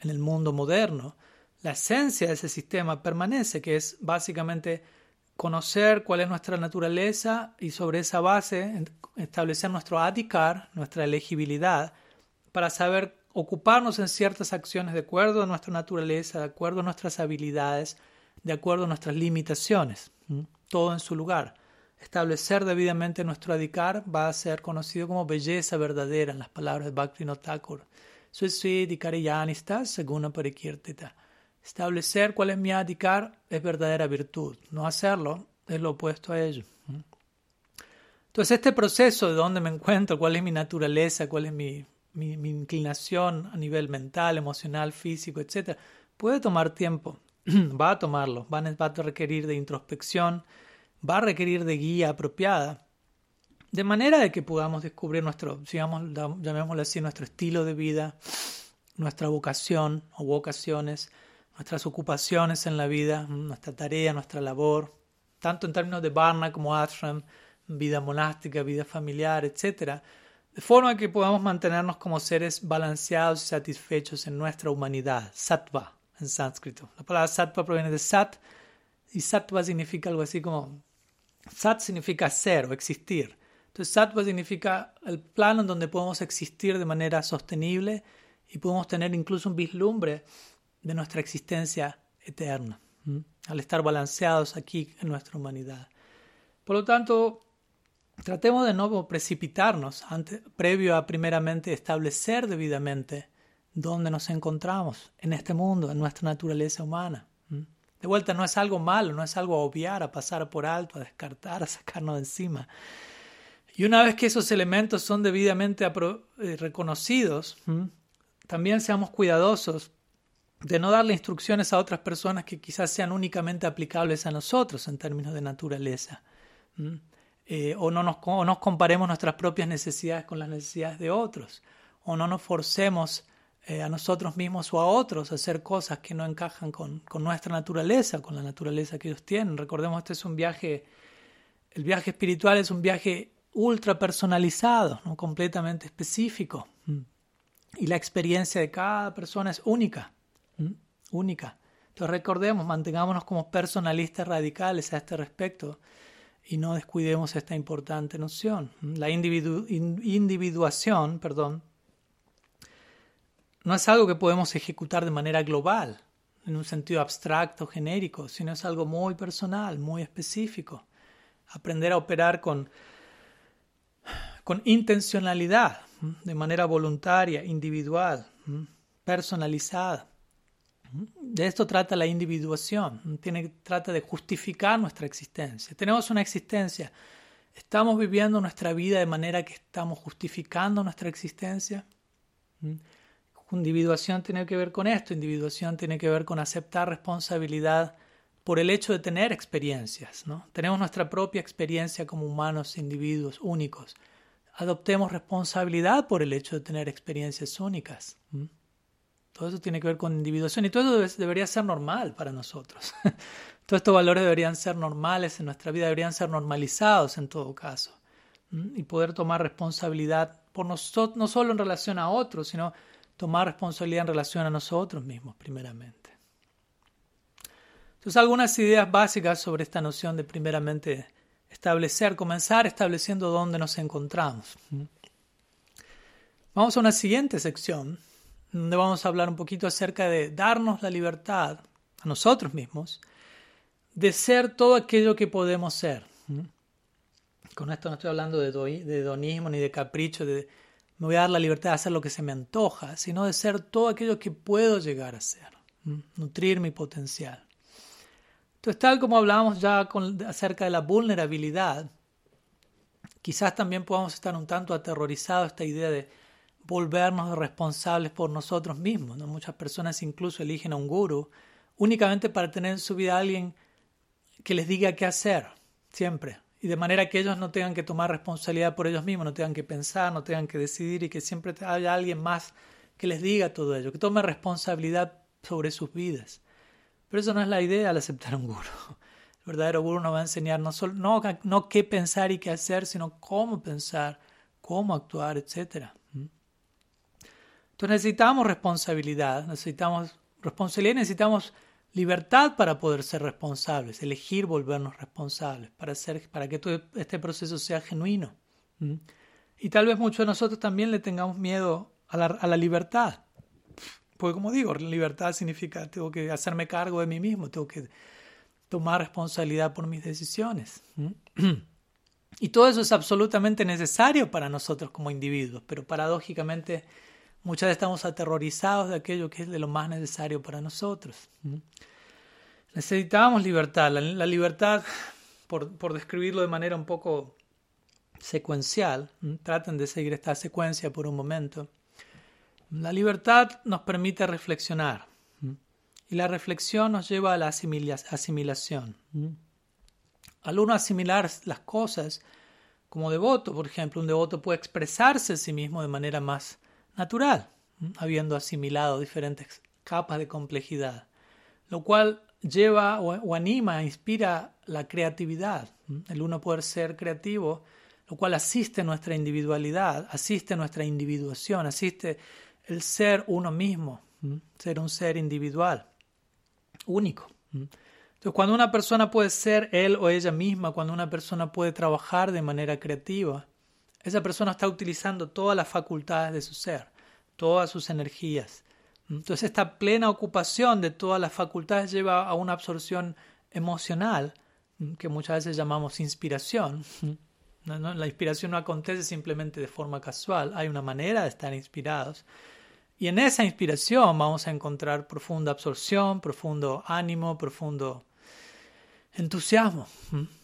en el mundo moderno la esencia de ese sistema permanece, que es básicamente conocer cuál es nuestra naturaleza y sobre esa base establecer nuestro adhikar, nuestra elegibilidad, para saber ocuparnos en ciertas acciones de acuerdo a nuestra naturaleza, de acuerdo a nuestras habilidades, de acuerdo a nuestras limitaciones, todo en su lugar. Establecer debidamente nuestro adhikar va a ser conocido como belleza verdadera en las palabras de Bhaktivinoda Thakur. Según Parikirtita. Establecer cuál es mi adhikar es verdadera virtud. No hacerlo es lo opuesto a ello. Entonces, este proceso de dónde me encuentro, cuál es mi naturaleza, cuál es mi, mi, inclinación a nivel mental, emocional, físico, etc., puede tomar tiempo. va a tomarlo. Va a requerir de introspección, va a requerir de guía apropiada. De manera de que podamos descubrir nuestro, llamémoslo así, nuestro estilo de vida, nuestra vocación o vocaciones, nuestras ocupaciones en la vida, nuestra tarea, nuestra labor, tanto en términos de Varna como Ashram, vida monástica, vida familiar, etc., de forma que podamos mantenernos como seres balanceados y satisfechos en nuestra humanidad, sattva en sánscrito. La palabra sattva proviene de sat y sattva significa algo así como sat significa ser o existir. Entonces sattva significa el plano en donde podemos existir de manera sostenible y podemos tener incluso un vislumbre de nuestra existencia eterna, al estar balanceados aquí en nuestra humanidad. Por lo tanto, tratemos de no precipitarnos previo a primeramente establecer debidamente dónde nos encontramos en este mundo, en nuestra naturaleza humana. De vuelta, no es algo malo, no es algo a obviar, a pasar por alto, a descartar, a sacarnos de encima. Y una vez que esos elementos son debidamente eh, reconocidos, también seamos cuidadosos de no darle instrucciones a otras personas que quizás sean únicamente aplicables a nosotros en términos de naturaleza. Eh, o, no nos, nos comparemos nuestras propias necesidades con las necesidades de otros. O no nos forcemos eh, a nosotros mismos o a otros hacer cosas que no encajan con, con, nuestra naturaleza, con la naturaleza que ellos tienen. Recordemos, este es un viaje, el viaje espiritual es un viaje ultra personalizado, ¿no? completamente específico. Y la experiencia de cada persona es única única. Entonces recordemos, mantengámonos como personalistas radicales a este respecto y no descuidemos esta importante noción. La individuación, perdón, no es algo que podemos ejecutar de manera global, en un sentido abstracto, genérico, sino es algo muy personal, muy específico. Aprender a operar con, con intencionalidad, de manera voluntaria, individual, personalizada. De esto trata la individuación, Tiene, trata de justificar nuestra existencia. Tenemos una existencia, ¿estamos viviendo nuestra vida de manera que estamos justificando nuestra existencia? Individuación tiene que ver con esto, individuación tiene que ver con aceptar responsabilidad por el hecho de tener experiencias. ¿no? Tenemos nuestra propia experiencia como humanos, individuos únicos. Adoptemos responsabilidad por el hecho de tener experiencias únicas. Todo eso tiene que ver con individuación y todo eso debería ser normal para nosotros. Todos estos valores deberían ser normales en nuestra vida, deberían ser normalizados en todo caso. Y poder tomar responsabilidad por nosotros, no solo en relación a otros, sino tomar responsabilidad en relación a nosotros mismos, primeramente. Entonces, algunas ideas básicas sobre esta noción de primeramente establecer, comenzar estableciendo dónde nos encontramos. Vamos a una siguiente sección, donde vamos a hablar un poquito acerca de darnos la libertad a nosotros mismos de ser todo aquello que podemos ser. Con esto no estoy hablando de, de hedonismo ni de capricho, de me voy a dar la libertad de hacer lo que se me antoja, sino de ser todo aquello que puedo llegar a ser, nutrir mi potencial. Entonces, tal como hablábamos ya acerca de la vulnerabilidad, quizás también podamos estar un tanto aterrorizados esta idea de volvernos responsables por nosotros mismos. Muchas personas incluso eligen a un guru únicamente para tener en su vida a alguien que les diga qué hacer, siempre. Y de manera que ellos no tengan que tomar responsabilidad por ellos mismos, no tengan que pensar, no tengan que decidir y que siempre haya alguien más que les diga todo ello, que tome responsabilidad sobre sus vidas. Pero eso no es la idea al aceptar un guru. El verdadero guru nos va a enseñar no, solo, no, no qué pensar y qué hacer, sino cómo pensar, cómo actuar, etc. ¿Mm? Entonces necesitamos responsabilidad, necesitamos responsabilidad, necesitamos libertad para poder ser responsables, elegir volvernos responsables, para, hacer, para que todo este proceso sea genuino. ¿Mm? Y tal vez muchos de nosotros también le tengamos miedo a la, a la libertad. Porque como digo, libertad significa tengo que hacerme cargo de mí mismo, tengo que tomar responsabilidad por mis decisiones. Y todo eso es absolutamente necesario para nosotros como individuos, pero paradójicamente muchas veces estamos aterrorizados de aquello que es de lo más necesario para nosotros. Necesitamos libertad. La, libertad, por, por, describirlo de manera un poco secuencial, traten de seguir esta secuencia por un momento. La libertad nos permite reflexionar y la reflexión nos lleva a la asimilación. Al uno asimilar las cosas como devoto, por ejemplo, un devoto puede expresarse a sí mismo de manera más natural, habiendo asimilado diferentes capas de complejidad, lo cual lleva o, anima, inspira la creatividad, el uno poder ser creativo, lo cual asiste nuestra individualidad, asiste nuestra individuación, asiste el ser uno mismo, ser un ser individual, único. Entonces, cuando una persona puede ser él o ella misma, cuando una persona puede trabajar de manera creativa, esa persona está utilizando todas las facultades de su ser, todas sus energías. Entonces, esta plena ocupación de todas las facultades lleva a una absorción emocional, que muchas veces llamamos inspiración. La inspiración no acontece simplemente de forma casual, hay una manera de estar inspirados. Y en esa inspiración vamos a encontrar profunda absorción, profundo ánimo, profundo entusiasmo.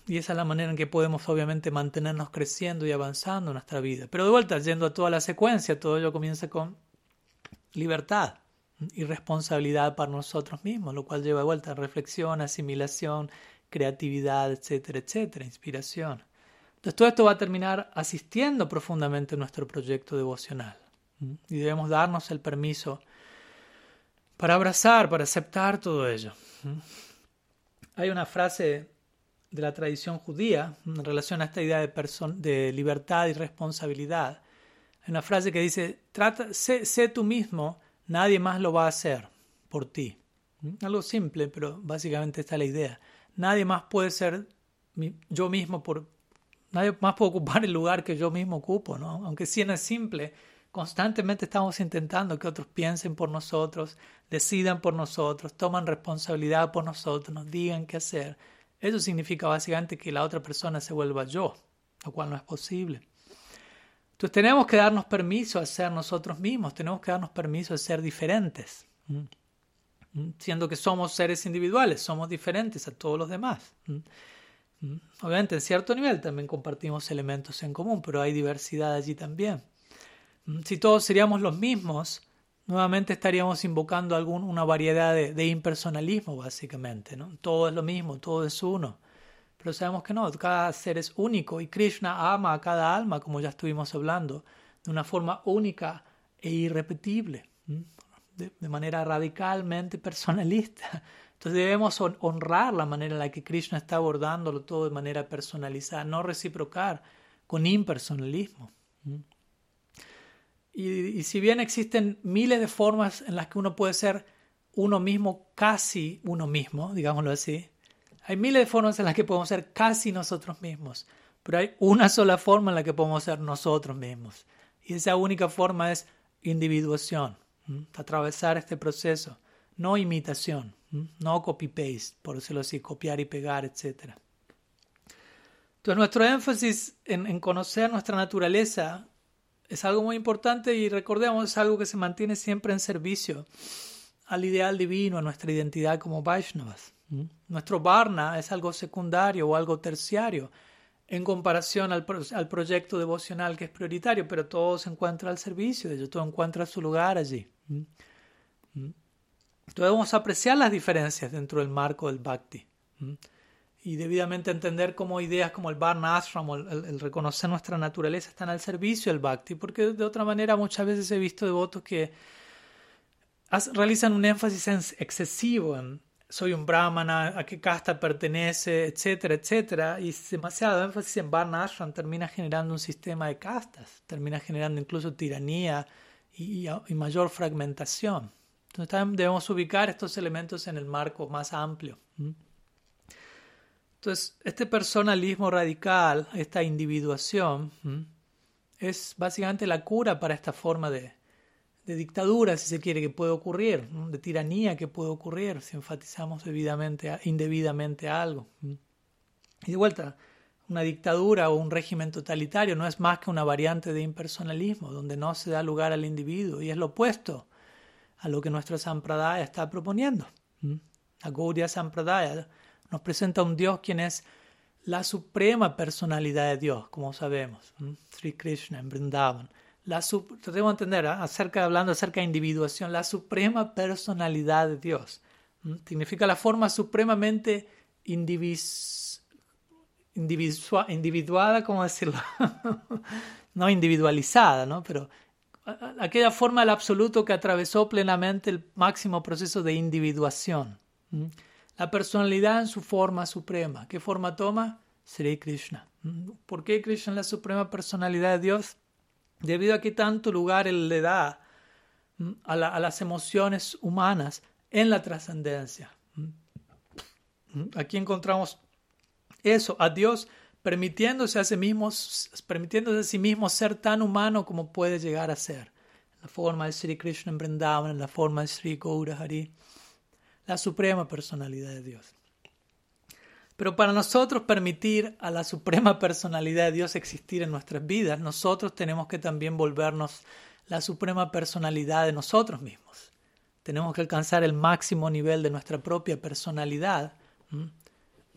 Y esa es la manera en que podemos obviamente mantenernos creciendo y avanzando en nuestra vida. Pero de vuelta, yendo a toda la secuencia, todo ello comienza con libertad y responsabilidad para nosotros mismos, lo cual lleva de vuelta reflexión, asimilación, creatividad, etcétera, etcétera, inspiración. Entonces todo esto va a terminar asistiendo profundamente a nuestro proyecto devocional. Y debemos darnos el permiso para abrazar, para aceptar todo ello. Hay una frase de la tradición judía en relación a esta idea de, de libertad y responsabilidad. Hay una frase que dice, Trata, sé, tú mismo, nadie más lo va a hacer por ti. Algo simple, pero básicamente esta es la idea. Nadie más puede ser yo mismo por... Nadie más puede ocupar el lugar que yo mismo ocupo, ¿no? Aunque sí es simple, Constantemente estamos intentando que otros piensen por nosotros, decidan por nosotros, toman responsabilidad por nosotros, nos digan qué hacer. Eso significa básicamente que la otra persona se vuelva yo, lo cual no es posible. Entonces tenemos que darnos permiso a ser nosotros mismos, tenemos que darnos permiso a ser diferentes, siendo que somos seres individuales, somos diferentes a todos los demás. Obviamente en cierto nivel también compartimos elementos en común, pero hay diversidad allí también. Si todos seríamos los mismos, nuevamente estaríamos invocando algún, una variedad de, impersonalismo, básicamente. Todo es lo mismo, todo es uno. Pero sabemos que no, cada ser es único y Krishna ama a cada alma, como ya estuvimos hablando, de una forma única e irrepetible, de, de manera radicalmente personalista. Entonces debemos honrar la manera en la que Krishna está abordándolo todo de manera personalizada, no reciprocar con impersonalismo. Y, si bien existen miles de formas en las que uno puede ser uno mismo, casi uno mismo, digámoslo así, hay miles de formas en las que podemos ser casi nosotros mismos, pero hay una sola forma en la que podemos ser nosotros mismos. Y esa única forma es individuación, atravesar este proceso, no imitación, no copy-paste, por decirlo así, copiar y pegar, etc. Entonces nuestro énfasis en conocer nuestra naturaleza es algo muy importante y recordemos, es algo que se mantiene siempre en servicio al ideal divino, a nuestra identidad como Vaishnavas. Nuestro Varna es algo secundario o algo terciario en comparación al, al, proyecto devocional que es prioritario, pero todo se encuentra al servicio de ello, todo encuentra su lugar allí. Entonces debemos apreciar las diferencias dentro del marco del Bhakti y debidamente entender cómo ideas como el Varna Ashram o el, reconocer nuestra naturaleza están al servicio del Bhakti, porque de otra manera muchas veces he visto devotos que realizan un énfasis excesivo en soy un brahmana, a qué casta pertenece, etcétera, etcétera, y demasiado énfasis en Varna Ashram termina generando un sistema de castas, termina generando incluso tiranía y, mayor fragmentación. Entonces debemos ubicar estos elementos en el marco más amplio. Entonces, este personalismo radical, esta individuación, es básicamente la cura para esta forma de, dictadura, si se quiere, que puede ocurrir, de tiranía que puede ocurrir si enfatizamos debidamente, indebidamente algo. Y de vuelta, una dictadura o un régimen totalitario no es más que una variante de impersonalismo, donde no se da lugar al individuo, y es lo opuesto a lo que nuestra Sampradaya está proponiendo. La Gaudiya Sampradaya nos presenta un Dios quien es la suprema personalidad de Dios, como sabemos, Sri Krishna en Vrindavan. La debemos entender, ¿ah? acerca, hablando acerca de individuación, la suprema personalidad de Dios. Significa la forma supremamente indivis, individuada, ¿cómo decirlo? no individualizada, ¿no? Pero aquella forma del absoluto que atravesó plenamente el máximo proceso de individuación. La personalidad en su forma suprema. ¿Qué forma toma? Sri Krishna. ¿Por qué Krishna es la suprema personalidad de Dios? Debido a que tanto lugar Él le da a, las emociones humanas en la trascendencia. Aquí encontramos eso, a Dios permitiéndose a sí mismo, permitiéndose a sí mismo ser tan humano como puede llegar a ser. La forma de Sri Krishna en Vrindavan, la forma de Sri Gaurahari la suprema personalidad de Dios. Pero para nosotros permitir a la suprema personalidad de Dios existir en nuestras vidas, nosotros tenemos que también volvernos la suprema personalidad de nosotros mismos. Tenemos que alcanzar el máximo nivel de nuestra propia personalidad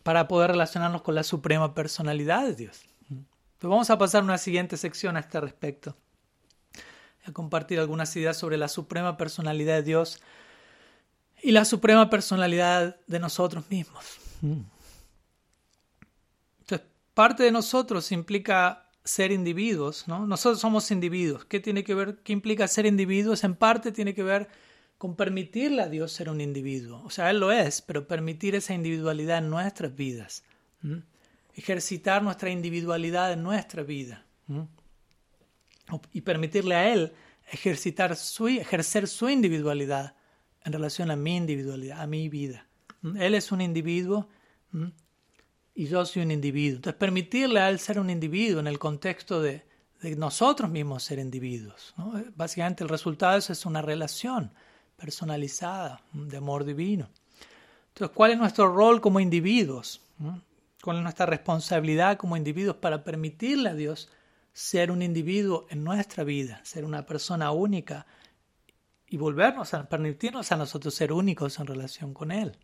para poder relacionarnos con la suprema personalidad de Dios. Pues vamos a pasar una siguiente sección a este respecto. a compartir algunas ideas sobre la suprema personalidad de Dios y la suprema personalidad de nosotros mismos. Entonces, parte de nosotros implica ser individuos, ¿no? Nosotros somos individuos. ¿Qué tiene que ver? ¿Qué implica ser individuos? En parte tiene que ver con permitirle a Dios ser un individuo. O sea, Él lo es, pero permitir esa individualidad en nuestras vidas. Ejercitar nuestra individualidad en nuestra vida. Y permitirle a Él ejercitar su, ejercer su individualidad en relación a mi individualidad, a mi vida. Él es un individuo y yo soy un individuo. Entonces, permitirle a él ser un individuo en el contexto de, nosotros mismos ser individuos. Básicamente, el resultado de eso es una relación personalizada de amor divino. Entonces, ¿cuál es nuestro rol como individuos? ¿Cuál es nuestra responsabilidad como individuos para permitirle a Dios ser un individuo en nuestra vida, ser una persona única y volvernos a permitirnos a nosotros ser únicos en relación con Él.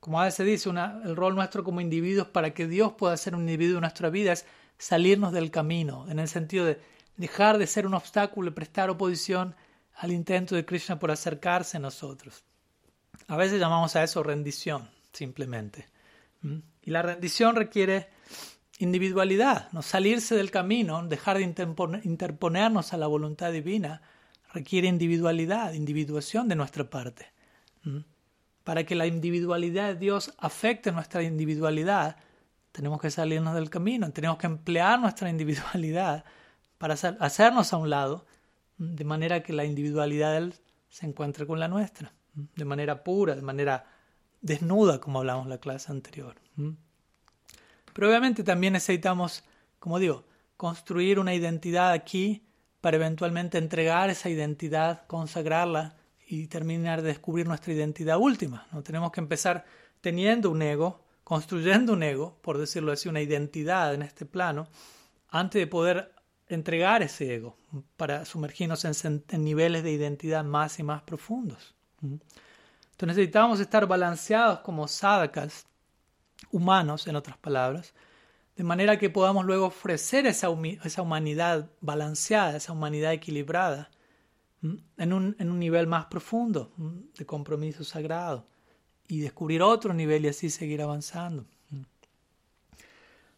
Como a veces dice, el rol nuestro como individuos para que Dios pueda ser un individuo en nuestra vida es salirnos del camino, en el sentido de dejar de ser un obstáculo y prestar oposición al intento de Krishna por acercarse a nosotros. A veces llamamos a eso rendición, simplemente. Y la rendición requiere individualidad, no salirse del camino, dejar de interponernos a la voluntad divina requiere individualidad, individuación de nuestra parte. Para que la individualidad de Dios afecte nuestra individualidad, tenemos que salirnos del camino, tenemos que emplear nuestra individualidad para hacernos a un lado, de manera que la individualidad de Él se encuentre con la nuestra, de manera pura, de manera desnuda, como hablamos en la clase anterior. Pero obviamente también necesitamos, como digo, construir una identidad aquí para eventualmente entregar esa identidad, consagrarla y terminar de descubrir nuestra identidad última. ¿no? Tenemos que empezar teniendo un ego, construyendo un ego, por decirlo así, una identidad en este plano, antes de poder entregar ese ego para sumergirnos en, niveles de identidad más y más profundos. Entonces necesitamos estar balanceados como sadakas, humanos en otras palabras, de manera que podamos luego ofrecer esa, esa humanidad balanceada, esa humanidad equilibrada, en un, en un nivel más profundo de compromiso sagrado y descubrir otro nivel y así seguir avanzando.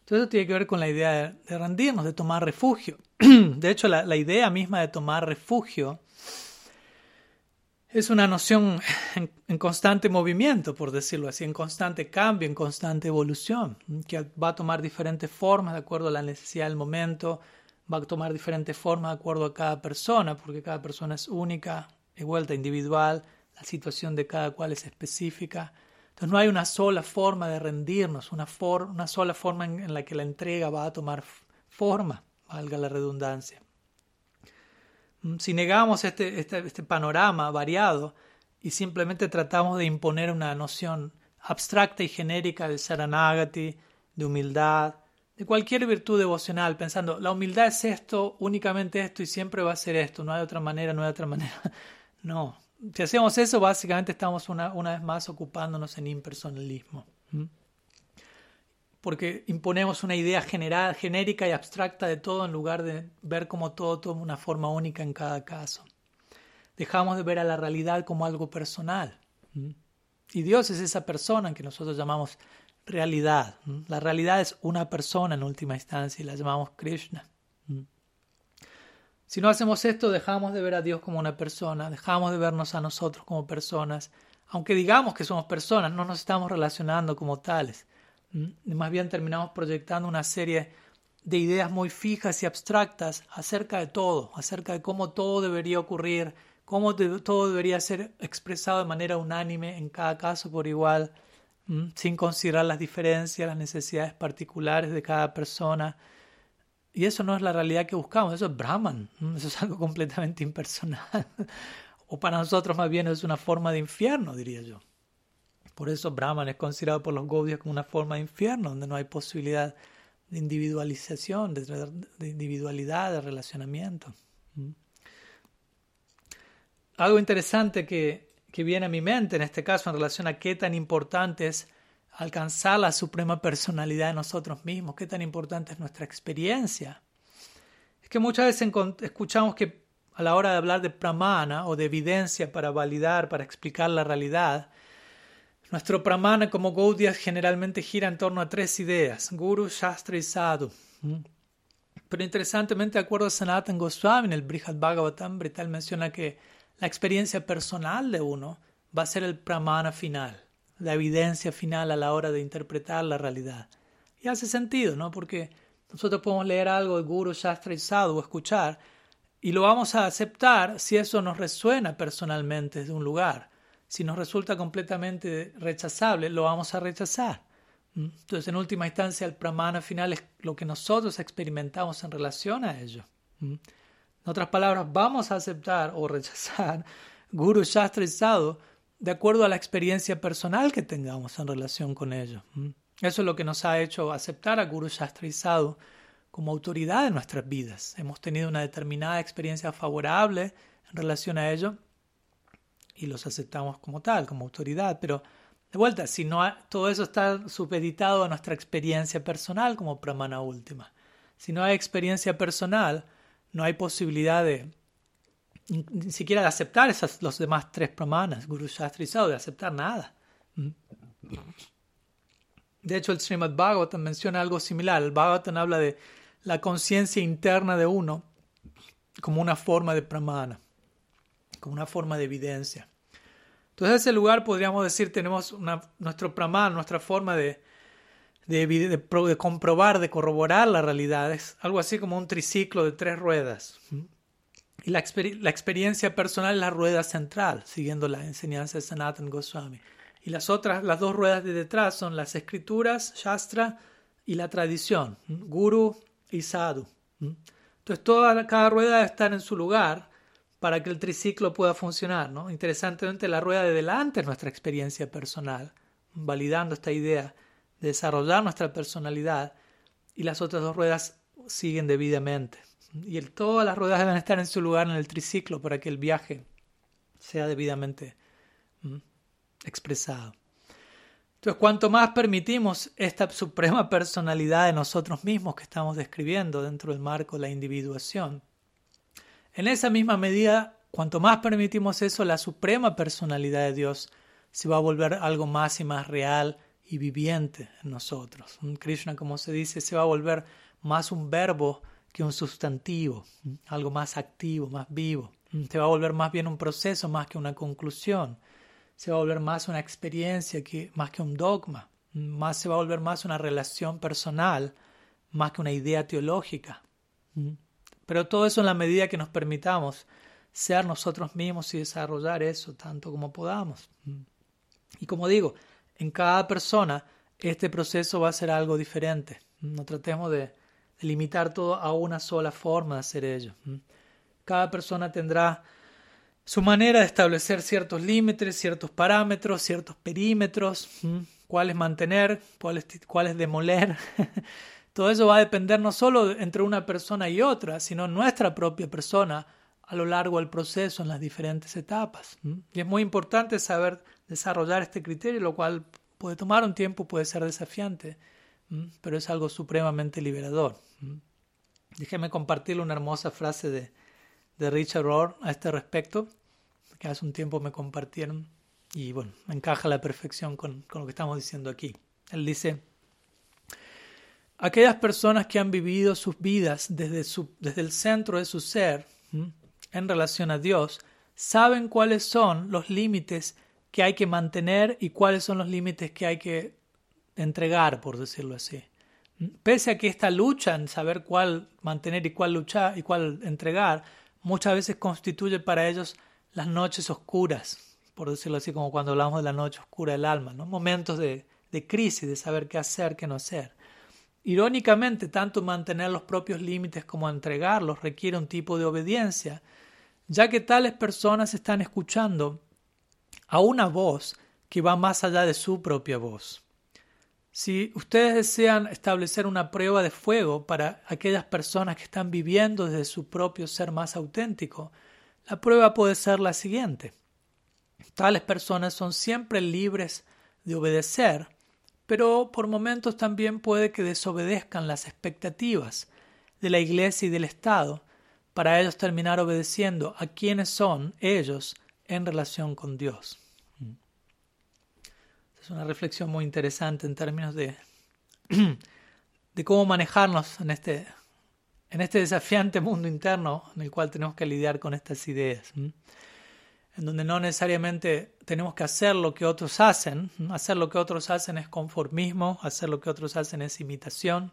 Entonces eso tiene que ver con la idea de, rendirnos, de tomar refugio. De hecho, la, la, idea misma de tomar refugio es una noción en, constante movimiento, por decirlo así, en constante cambio, en constante evolución, que va a tomar diferentes formas de acuerdo a la necesidad del momento, va a tomar diferentes formas de acuerdo a cada persona, porque cada persona es única, de vuelta individual, la situación de cada cual es específica. Entonces no hay una sola forma de rendirnos, una, una sola forma en, la que la entrega va a tomar forma, valga la redundancia. Mm, si negamos este, este, este panorama variado y simplemente tratamos de imponer una noción abstracta y genérica del Saranagati, de humildad, de cualquier virtud devocional, pensando, la humildad es esto, únicamente esto y siempre va a ser esto, no hay otra manera, no hay otra manera. No, si hacemos eso, básicamente estamos una, una vez más ocupándonos en impersonalismo. Porque imponemos una idea general, genérica y abstracta de todo en lugar de ver como todo toma una forma única en cada caso. Dejamos de ver a la realidad como algo personal. Y Dios es esa persona que nosotros llamamos realidad. La realidad es una persona en última instancia y la llamamos Krishna. Si no hacemos esto, dejamos de ver a Dios como una persona, dejamos de vernos a nosotros como personas. Aunque digamos que somos personas, no nos estamos relacionando como tales. Mm, más bien terminamos proyectando una serie de ideas muy fijas y abstractas acerca de todo, acerca de cómo todo debería ocurrir, cómo todo debería ser expresado de manera unánime en cada caso por igual, mm, sin considerar las diferencias, las necesidades particulares de cada persona y eso no es la realidad que buscamos, eso es Brahman, eso es algo completamente impersonal. o para nosotros más bien es una forma de infierno, diría yo. Por eso Brahman es considerado por los Gaudias como una forma de infierno, donde no hay posibilidad de individualización, de, individualidad, de relacionamiento. Algo interesante que, que viene a mi mente en este caso en relación a qué tan importante es alcanzar la suprema personalidad de nosotros mismos, qué tan importante es nuestra experiencia. Es que muchas veces escuchamos que a la hora de hablar de pramana o de evidencia para validar, para explicar la realidad, nuestro pramana como Gaudiya generalmente gira en torno a tres ideas, Guru, Shastra y Sadhu. Pero interesantemente, de acuerdo a Sanatan Goswami, en el Brihad Bhagavatam, Brital menciona que la experiencia personal de uno va a ser el pramana final la evidencia final a la hora de interpretar la realidad. Y hace sentido, ¿no? Porque nosotros podemos leer algo de Guru, Shastra y Sadhu o escuchar y lo vamos a aceptar si eso nos resuena personalmente desde un lugar. Si nos resulta completamente rechazable, lo vamos a rechazar. ¿Mm? Entonces, en última instancia, el pramana final es lo que nosotros experimentamos en relación a ello. ¿Mm? En otras palabras, vamos a aceptar o rechazar Guru, Shastra y de acuerdo a la experiencia personal que tengamos en relación con ello. Eso es lo que nos ha hecho aceptar a Guru Shastra y como autoridad en nuestras vidas. Hemos tenido una determinada experiencia favorable en relación a ello y los aceptamos como tal, como autoridad. Pero de vuelta, si no todo eso está supeditado a nuestra experiencia personal como pramana última. Si no hay experiencia personal, no hay posibilidad de ni siquiera de aceptar esas, los demás tres pramanas, Guru Shastri de aceptar nada. Mm. De hecho, el Srimad Bhagavatam menciona algo similar. El Bhagavatam habla de la conciencia interna de uno como una forma de pramana, una forma de evidencia. Entonces, en ese lugar podríamos decir, tenemos una, nuestro pramana, nuestra forma de, comprobar, de corroborar la realidad. Es algo así como un triciclo de tres ruedas. Y la, la experiencia personal es la rueda central, siguiendo la enseñanza de Sanatan Goswami. Y las otras, las dos ruedas de detrás son las escrituras, Shastra, y la tradición, Guru y Sadhu. Entonces, toda, cada rueda debe estar en su lugar para que el triciclo pueda funcionar. ¿no? Interesantemente, la rueda de delante es nuestra experiencia personal, validando esta idea de desarrollar nuestra personalidad, y las otras dos ruedas siguen debidamente. Y el, todas las ruedas deben estar en su lugar en el triciclo para que el viaje sea debidamente expresado. Entonces, cuanto más permitimos esta suprema personalidad de nosotros mismos que estamos describiendo dentro del marco de la individuación, en esa misma medida, cuanto más permitimos eso, la suprema personalidad de Dios se va a volver algo más y más real y viviente en nosotros. Krishna, como se dice, se va a volver más un verbo que un sustantivo, algo más activo, más vivo. Se va a volver más bien un proceso más que una conclusión se va a volver más una experiencia que, más que un dogma, más se va a volver más una relación personal, más que una idea teológica. Pero todo eso en la medida que nos permitamos ser nosotros mismos y desarrollar eso tanto como podamos. Y como digo, en cada persona este proceso va a ser algo diferente. No tratemos de, limitar todo a una sola forma de hacer ello. Cada persona tendrá su manera de establecer ciertos límites, ciertos parámetros, ciertos perímetros, cuáles mantener, cuáles, cuáles demoler. Todo eso va a depender no solo entre una persona y otra, sino nuestra propia persona a lo largo del proceso en las diferentes etapas. Y es muy importante saber desarrollar este criterio, lo cual puede tomar un tiempo, puede ser desafiante, pero es algo supremamente liberador. Déjeme compartirle una hermosa frase de, de Richard Rohr a este respecto que hace un tiempo me compartieron y bueno, encaja a la perfección con, con lo que estamos diciendo aquí. Él dice, aquellas personas que han vivido sus vidas desde, su, desde el centro de su ser en relación a Dios, saben cuáles son los límites que hay que mantener y cuáles son los límites que hay que entregar, por decirlo así. Pese a que esta lucha en saber cuál mantener y cuál luchar y cuál entregar, muchas veces constituye para ellos las noches oscuras, por decirlo así, como cuando hablamos de la noche oscura del alma, ¿no? momentos de, de crisis, de saber qué hacer, qué no hacer. Irónicamente, tanto mantener los propios límites como entregarlos requiere un tipo de obediencia, ya que tales personas están escuchando a una voz que va más allá de su propia voz. Si ustedes desean establecer una prueba de fuego para aquellas personas que están viviendo desde su propio ser más auténtico, la prueba puede ser la siguiente. Tales personas son siempre libres de obedecer, pero por momentos también puede que desobedezcan las expectativas de la Iglesia y del Estado para ellos terminar obedeciendo a quienes son ellos en relación con Dios. Es una reflexión muy interesante en términos de, de cómo manejarnos en este en este desafiante mundo interno en el cual tenemos que lidiar con estas ideas, en donde no necesariamente tenemos que hacer lo que otros hacen, hacer lo que otros hacen es conformismo, hacer lo que otros hacen es imitación,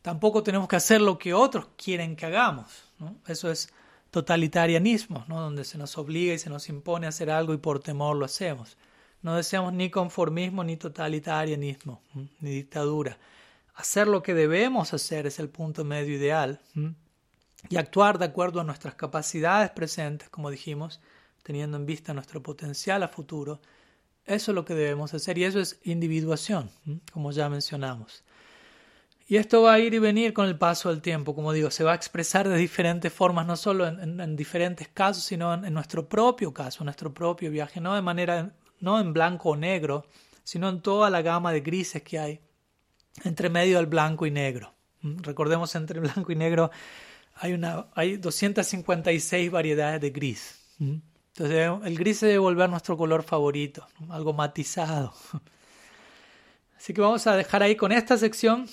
tampoco tenemos que hacer lo que otros quieren que hagamos, eso es totalitarianismo, ¿no? donde se nos obliga y se nos impone a hacer algo y por temor lo hacemos. No deseamos ni conformismo, ni totalitarianismo, ni dictadura. Hacer lo que debemos hacer es el punto medio ideal y actuar de acuerdo a nuestras capacidades presentes, como dijimos, teniendo en vista nuestro potencial a futuro. Eso es lo que debemos hacer y eso es individuación, como ya mencionamos. Y esto va a ir y venir con el paso del tiempo, como digo, se va a expresar de diferentes formas, no solo en, diferentes casos, sino en, nuestro propio caso, nuestro propio viaje, no de manera, no en blanco o negro, sino en toda la gama de grises que hay entre medio del blanco y negro. Recordemos, entre blanco y negro hay, una, hay 256 variedades de gris. Entonces, el gris se debe volver nuestro color favorito, algo matizado. Así que vamos a dejar ahí con esta sección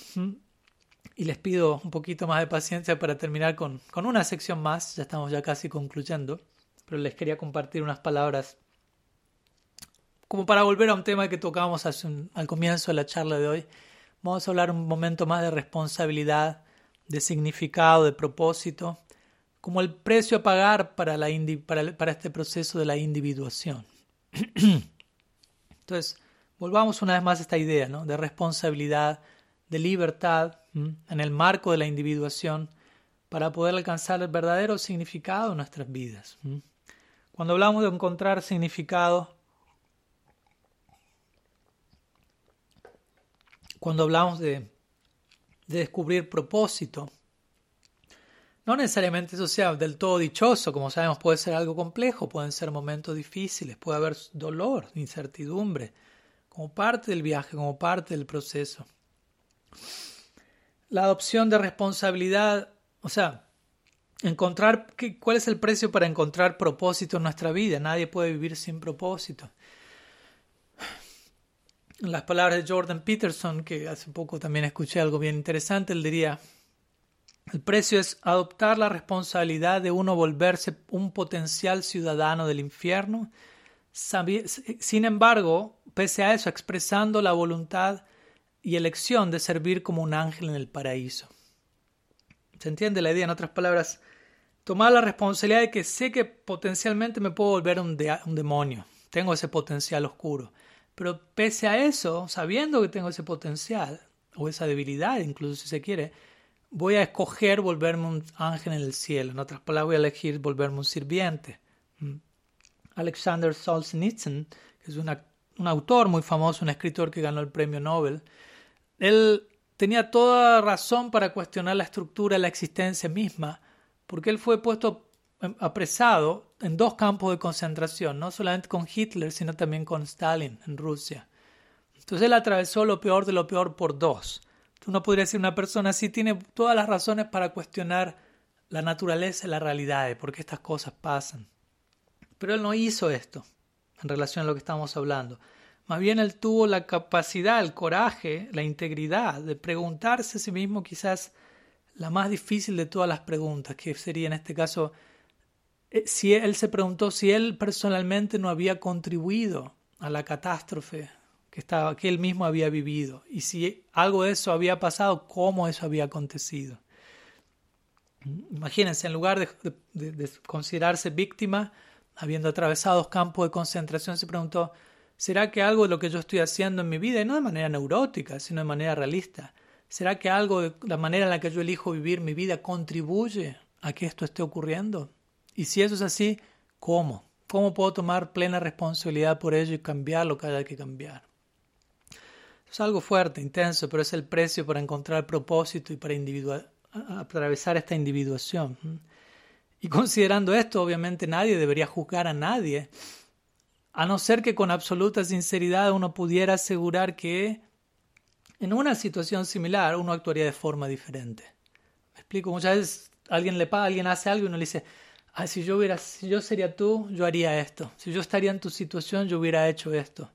y les pido un poquito más de paciencia para terminar con, con una sección más. Ya estamos ya casi concluyendo, pero les quería compartir unas palabras como para volver a un tema que tocábamos al comienzo de la charla de hoy vamos a hablar un momento más de responsabilidad, de significado, de propósito, como el precio a pagar para, este proceso de la individuación. Entonces, volvamos una vez más a esta idea ¿no? de responsabilidad, de libertad en el marco de la individuación para poder alcanzar el verdadero significado de nuestras vidas. Cuando hablamos de encontrar significado, cuando hablamos de descubrir propósito, no necesariamente eso sea del todo dichoso, como sabemos puede ser algo complejo, pueden ser momentos difíciles, puede haber dolor, incertidumbre, como parte del viaje, como parte del proceso. La adopción de responsabilidad, o sea, encontrar cuál es el precio para encontrar propósito en nuestra vida. Nadie puede vivir sin propósito. las palabras de Jordan Peterson, que hace poco también escuché algo bien interesante, él diría, el precio es adoptar la responsabilidad de uno volverse un potencial ciudadano del infierno, sin embargo, pese a eso, expresando la voluntad y elección de servir como un ángel en el paraíso. ¿Se entiende la idea? En otras palabras, tomar la responsabilidad de que sé que potencialmente me puedo volver un, un demonio, tengo ese potencial oscuro, pero pese a eso, sabiendo que tengo ese potencial, o esa debilidad incluso si se quiere, voy a escoger volverme un ángel en el cielo. En otras palabras, voy a elegir volverme un sirviente. Mm. Alexander Solzhenitsyn, que es un autor muy famoso, un escritor que ganó el premio Nobel, él tenía toda razón para cuestionar la estructura la existencia misma, porque él fue puesto apresado en dos campos de concentración, no solamente con Hitler, sino también con Stalin en Rusia. Entonces él atravesó lo peor de lo peor por dos. Uno podría decir una persona así tiene todas las razones para cuestionar la naturaleza y la realidad de por qué estas cosas pasan. Pero él no hizo esto en relación a lo que estamos hablando. Más bien él tuvo la capacidad, el coraje, la integridad de preguntarse a sí mismo quizás la más difícil de todas las preguntas, que sería en este caso, eh, si él se preguntó si él personalmente no había contribuido a la catástrofe que, él mismo había vivido. Y si algo de eso había pasado, cómo eso había acontecido. Imagínense, en lugar de, considerarse víctima, habiendo atravesado campos de concentración, se preguntó, ¿será que algo de lo que yo estoy haciendo en mi vida, y no de manera neurótica, sino de manera realista, ¿será que algo de la manera en la que yo elijo vivir mi vida contribuye a que esto esté ocurriendo? Y si eso es así, ¿cómo? ¿Cómo puedo tomar plena responsabilidad por ello y cambiar lo que haya que cambiar? Es algo fuerte, intenso, pero es el precio para encontrar propósito y para atravesar esta individuación. Y considerando esto, obviamente nadie debería juzgar a nadie, a no ser que con absoluta sinceridad uno pudiera asegurar que en una situación similar uno actuaría de forma diferente. Me explico, muchas veces alguien le paga, alguien hace algo y uno le dice, si yo hubiera, si yo sería tú, yo haría esto. Si yo estaría en tu situación, yo hubiera hecho esto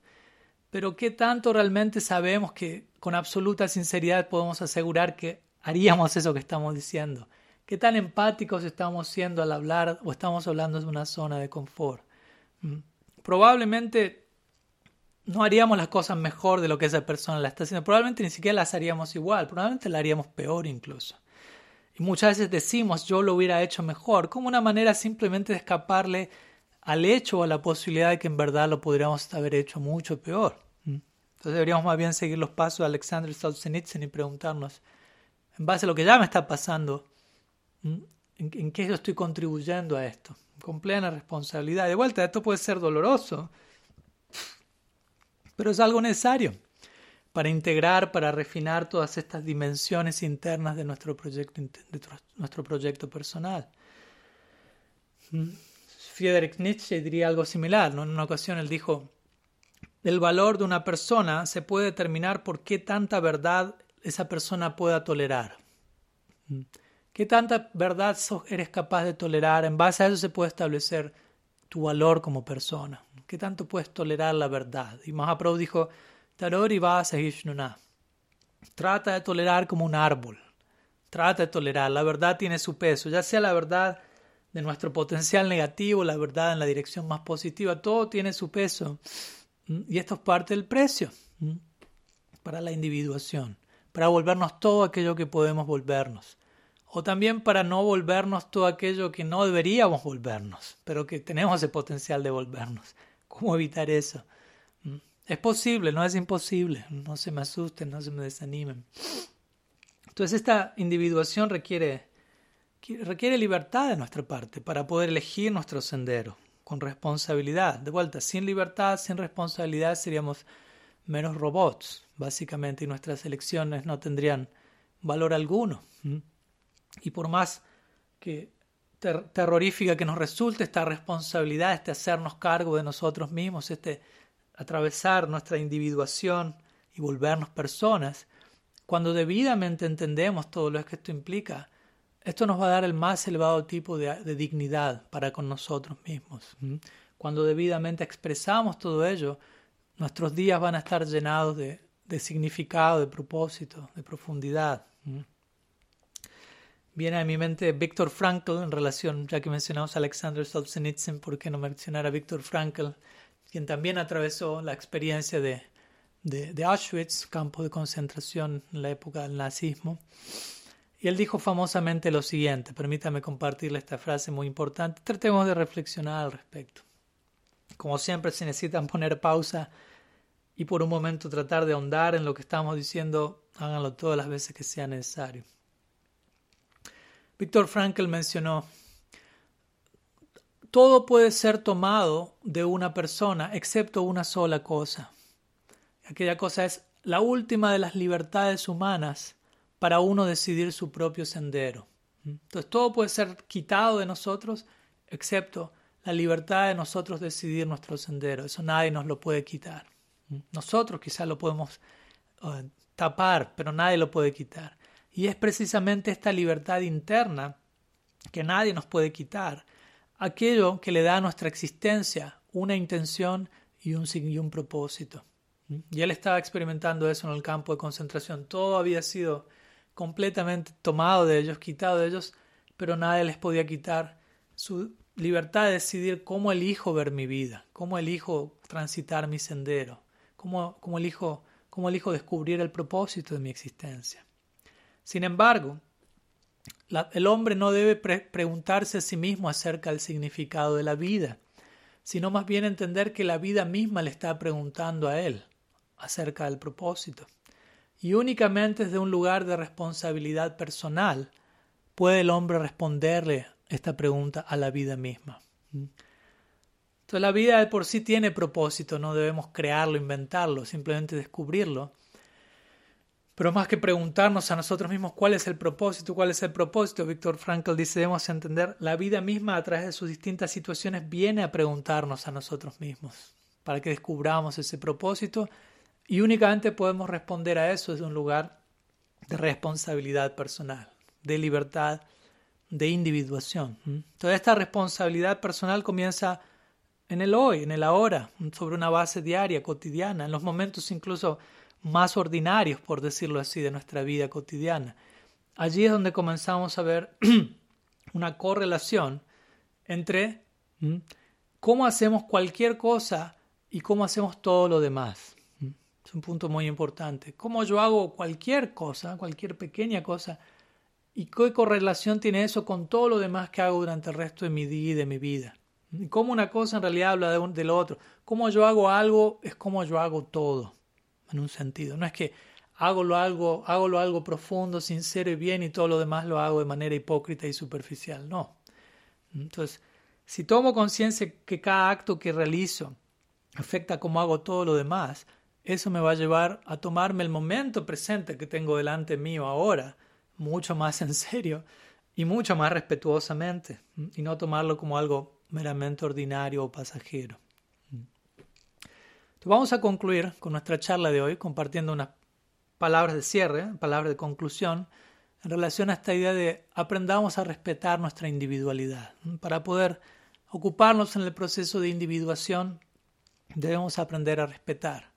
pero ¿qué tanto realmente sabemos que con absoluta sinceridad podemos asegurar que haríamos eso que estamos diciendo? ¿Qué tan empáticos estamos siendo al hablar o estamos hablando de una zona de confort? Mm. Probablemente no haríamos las cosas mejor de lo que esa persona la está haciendo. Probablemente ni siquiera las haríamos igual. Probablemente la haríamos peor incluso. Y muchas veces decimos yo lo hubiera hecho mejor, como una manera simplemente de escaparle al hecho o a la posibilidad de que en verdad lo podríamos haber hecho mucho peor. Entonces deberíamos más bien seguir los pasos de Alexander Solzhenitsyn y preguntarnos, en base a lo que ya me está pasando. ¿en, qué yo estoy contribuyendo a esto? Con plena responsabilidad. De vuelta, esto puede ser doloroso, pero es algo necesario para integrar, para refinar todas estas dimensiones internas de nuestro proyecto, de nuestro proyecto personal. ¿Mm? Friedrich Nietzsche diría algo similar. ¿no? En una ocasión él dijo, el valor de una persona se puede determinar por qué tanta verdad esa persona pueda tolerar. ¿Qué tanta verdad eres capaz de tolerar? En base a eso se puede establecer tu valor como persona. ¿Qué tanto puedes tolerar la verdad? Y Mahaprabhu dijo, Tarori Trata de tolerar como un árbol. Trata de tolerar. La verdad tiene su peso, ya sea la verdad de nuestro potencial negativo, la verdad en la dirección más positiva, todo tiene su peso. Y esto es parte del precio para la individuación, para volvernos todo aquello que podemos volvernos. O también para no volvernos todo aquello que no deberíamos volvernos, pero que tenemos el potencial de volvernos. ¿Cómo evitar eso? Es posible, no es imposible. No se me asusten, no se me desanimen. Entonces esta individuación requiere, requiere libertad de nuestra parte para poder elegir nuestro sendero con responsabilidad. De vuelta, sin libertad, sin responsabilidad seríamos menos robots, básicamente, y nuestras elecciones no tendrían valor alguno. Y por más que terrorífica que nos resulte esta responsabilidad, este hacernos cargo de nosotros mismos, este atravesar nuestra individuación y volvernos personas, cuando debidamente entendemos todo lo que esto implica, esto nos va a dar el más elevado tipo de, dignidad para con nosotros mismos. Cuando debidamente expresamos todo ello, nuestros días van a estar llenados de, significado, de propósito, de profundidad. Viene a mi mente Viktor Frankl en relación, ya que mencionamos a Alexander Solzhenitsyn, ¿por qué no mencionar a Viktor Frankl, quien también atravesó la experiencia de, de, Auschwitz, campo de concentración en la época del nazismo? Y él dijo famosamente lo siguiente, permítame compartirle esta frase muy importante, tratemos de reflexionar al respecto. Como siempre, si necesitan poner pausa y por un momento tratar de ahondar en lo que estamos diciendo, háganlo todas las veces que sea necesario. Víctor Frankl mencionó, todo puede ser tomado de una persona excepto una sola cosa. Aquella cosa es la última de las libertades humanas para uno decidir su propio sendero. Entonces todo puede ser quitado de nosotros excepto la libertad de nosotros decidir nuestro sendero. Eso nadie nos lo puede quitar. Nosotros quizás lo podemos eh, tapar, pero nadie lo puede quitar. Y es precisamente esta libertad interna que nadie nos puede quitar, aquello que le da a nuestra existencia una intención y un, y un propósito. Y él estaba experimentando eso en el campo de concentración. Todo había sido completamente tomado de ellos, quitado de ellos, pero nadie les podía quitar su libertad de decidir cómo elijo ver mi vida, cómo elijo transitar mi sendero, cómo, cómo, elijo, cómo elijo descubrir el propósito de mi existencia. Sin embargo, el hombre no debe preguntarse a sí mismo acerca del significado de la vida, sino más bien entender que la vida misma le está preguntando a él acerca del propósito. Y únicamente desde un lugar de responsabilidad personal puede el hombre responderle esta pregunta a la vida misma. Entonces la vida de por sí tiene propósito, no debemos crearlo, inventarlo, simplemente descubrirlo pero más que preguntarnos a nosotros mismos cuál es el propósito, cuál es el propósito, Víctor Frankl dice, debemos entender, la vida misma a través de sus distintas situaciones viene a preguntarnos a nosotros mismos, para que descubramos ese propósito y únicamente podemos responder a eso desde un lugar de responsabilidad personal, de libertad, de individuación. Toda esta responsabilidad personal comienza en el hoy, en el ahora, sobre una base diaria, cotidiana, en los momentos incluso más ordinarios, por decirlo así, de nuestra vida cotidiana. Allí es donde comenzamos a ver una correlación entre cómo hacemos cualquier cosa y cómo hacemos todo lo demás. Un punto muy importante. Cómo yo hago cualquier cosa, cualquier pequeña cosa, y qué correlación tiene eso con todo lo demás que hago durante el resto de mi día y de mi vida. Cómo una cosa en realidad habla de, un, de lo otro. Cómo yo hago algo es como yo hago todo en un sentido. No es que hago lo algo, hago lo algo profundo, sincero y bien y todo lo demás lo hago de manera hipócrita y superficial. No. Entonces, si tomo conciencia que cada acto que realizo afecta cómo hago todo lo demás, eso me va a llevar a tomarme el momento presente que tengo delante mío ahora mucho más en serio y mucho más respetuosamente y no tomarlo como algo meramente ordinario o pasajero vamos a concluir con nuestra charla de hoy compartiendo unas palabras de cierre, palabras de conclusión en relación a esta idea de aprendamos a respetar nuestra individualidad. Para poder ocuparnos en el proceso de individuación, debemos aprender a respetar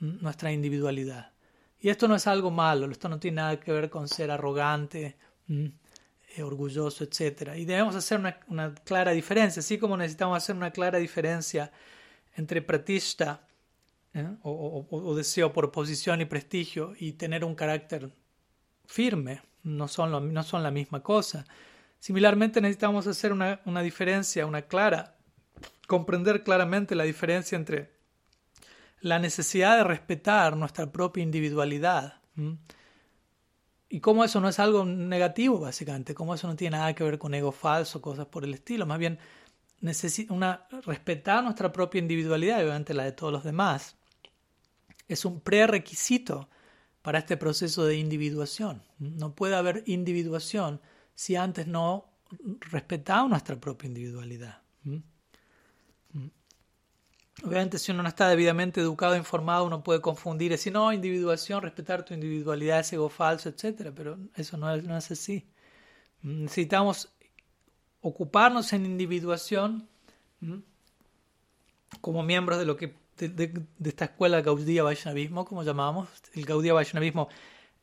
nuestra individualidad. Y esto no es algo malo, esto no tiene nada que ver con ser arrogante, eh, orgulloso, etc. Y debemos hacer una, una, clara diferencia, así como necesitamos hacer una clara diferencia entre pratista ¿eh? o, deseo por posición y prestigio y tener un carácter firme, no son, no son la misma cosa. Similarmente necesitamos hacer una, una diferencia, una clara, comprender claramente la diferencia entre la necesidad de respetar nuestra propia individualidad. Y cómo eso no es algo negativo, básicamente, cómo eso no tiene nada que ver con ego falso, cosas por el estilo. Más bien, una, respetar nuestra propia individualidad, obviamente la de todos los demás, es un prerequisito para este proceso de individuación. No puede haber individuación si antes no respetamos nuestra propia individualidad. Obviamente, si uno no está debidamente educado, informado, uno puede confundir, decir, no, individuación, respetar tu individualidad es ego falso, etc. Pero eso no es, no es así. Necesitamos ocuparnos en individuación como miembros de lo que de, esta escuela Vaishnavismo, como llamamos, el Gaudiya Vaishnavismo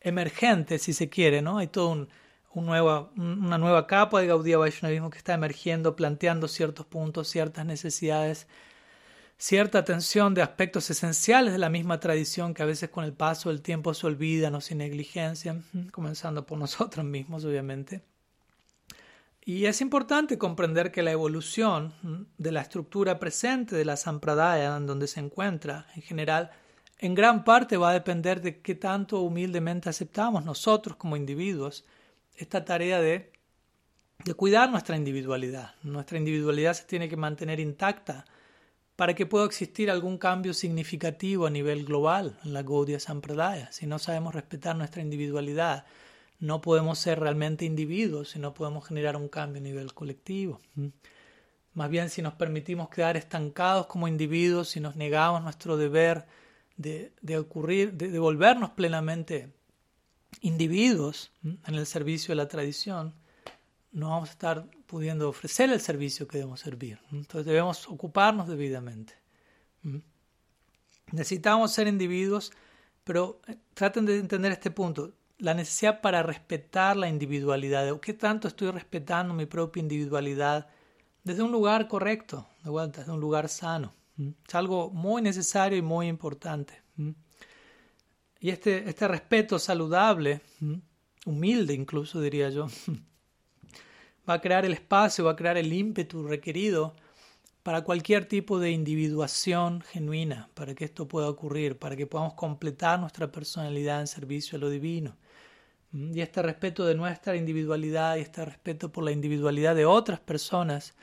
emergente, si se quiere, ¿no? Hay toda un, un una nueva capa de Gaudiya Vaishnavismo que está emergiendo, planteando ciertos puntos, ciertas necesidades cierta atención de aspectos esenciales de la misma tradición que a veces con el paso del tiempo se olvidan o se negligencian, comenzando por nosotros mismos, obviamente. Y es importante comprender que la evolución de la estructura presente de la sampradaya, en donde se encuentra en general, en gran parte va a depender de qué tanto humildemente aceptamos nosotros como individuos esta tarea de, de cuidar nuestra individualidad. Nuestra individualidad se tiene que mantener intacta para que pueda existir algún cambio significativo a nivel global en la Gaudiya Sampradaya. Si no sabemos respetar nuestra individualidad, no podemos ser realmente individuos y no podemos generar un cambio a nivel colectivo. Más bien, si nos permitimos quedar estancados como individuos, si nos negamos nuestro deber de, ocurrir, de volvernos plenamente individuos en el servicio de la tradición, no vamos a estar pudiendo ofrecer el servicio que debemos servir. Entonces debemos ocuparnos debidamente. Necesitamos ser individuos, pero eh, traten de entender este punto. La necesidad para respetar la individualidad. ¿Qué tanto estoy respetando mi propia individualidad desde un lugar correcto, desde un lugar sano? Es algo muy necesario y muy importante. Y este, este respeto saludable, humilde incluso diría yo, va a crear el espacio, va a crear el ímpetu requerido para cualquier tipo de individuación genuina, para que esto pueda ocurrir, para que podamos completar nuestra personalidad en servicio a lo divino. Mm, y este respeto de nuestra individualidad y este respeto por la individualidad de otras personas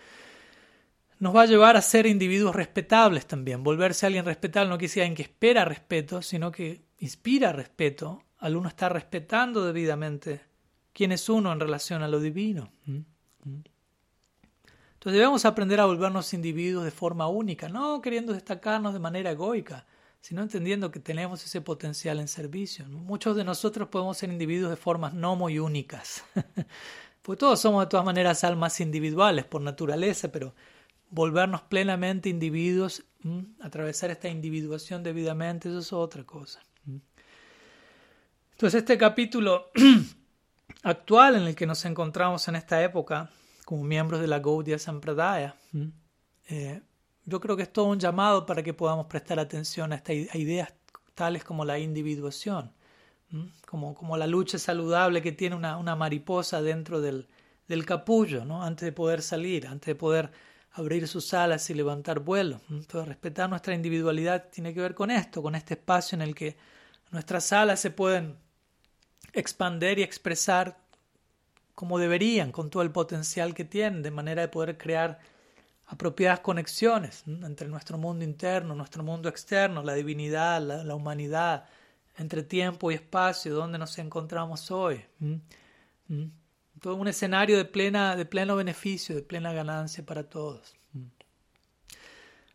nos va a llevar a ser individuos respetables también. Volverse alguien respetable no quiere decir alguien que espera respeto, sino que inspira respeto al uno estar respetando debidamente quién es uno en relación a lo divino. Entonces debemos aprender a volvernos individuos de forma única, no queriendo destacarnos de manera egoica, sino entendiendo que tenemos ese potencial en servicio. Muchos de nosotros podemos ser individuos de formas no muy únicas, porque todos somos de todas maneras almas individuales por naturaleza, pero volvernos plenamente individuos, atravesar esta individuación debidamente, eso es otra cosa. Entonces este capítulo actual en el que nos encontramos en esta época, como miembros de la Gaudiya Sampradaya, eh, yo creo que es todo un llamado para que podamos prestar atención a, estas ideas tales como la individuación, como, como la lucha saludable que tiene una, una mariposa dentro del, del capullo, ¿no? antes de poder salir, antes de poder abrir sus alas y levantar vuelo. Entonces, respetar nuestra individualidad tiene que ver con esto, con este espacio en el que nuestras alas se pueden expander y expresar como deberían, con todo el potencial que tienen, de manera de poder crear apropiadas conexiones entre nuestro mundo interno, nuestro mundo externo, la divinidad, la, humanidad, entre tiempo y espacio, donde nos encontramos hoy. Todo un escenario de, plena, de pleno beneficio, de plena ganancia para todos.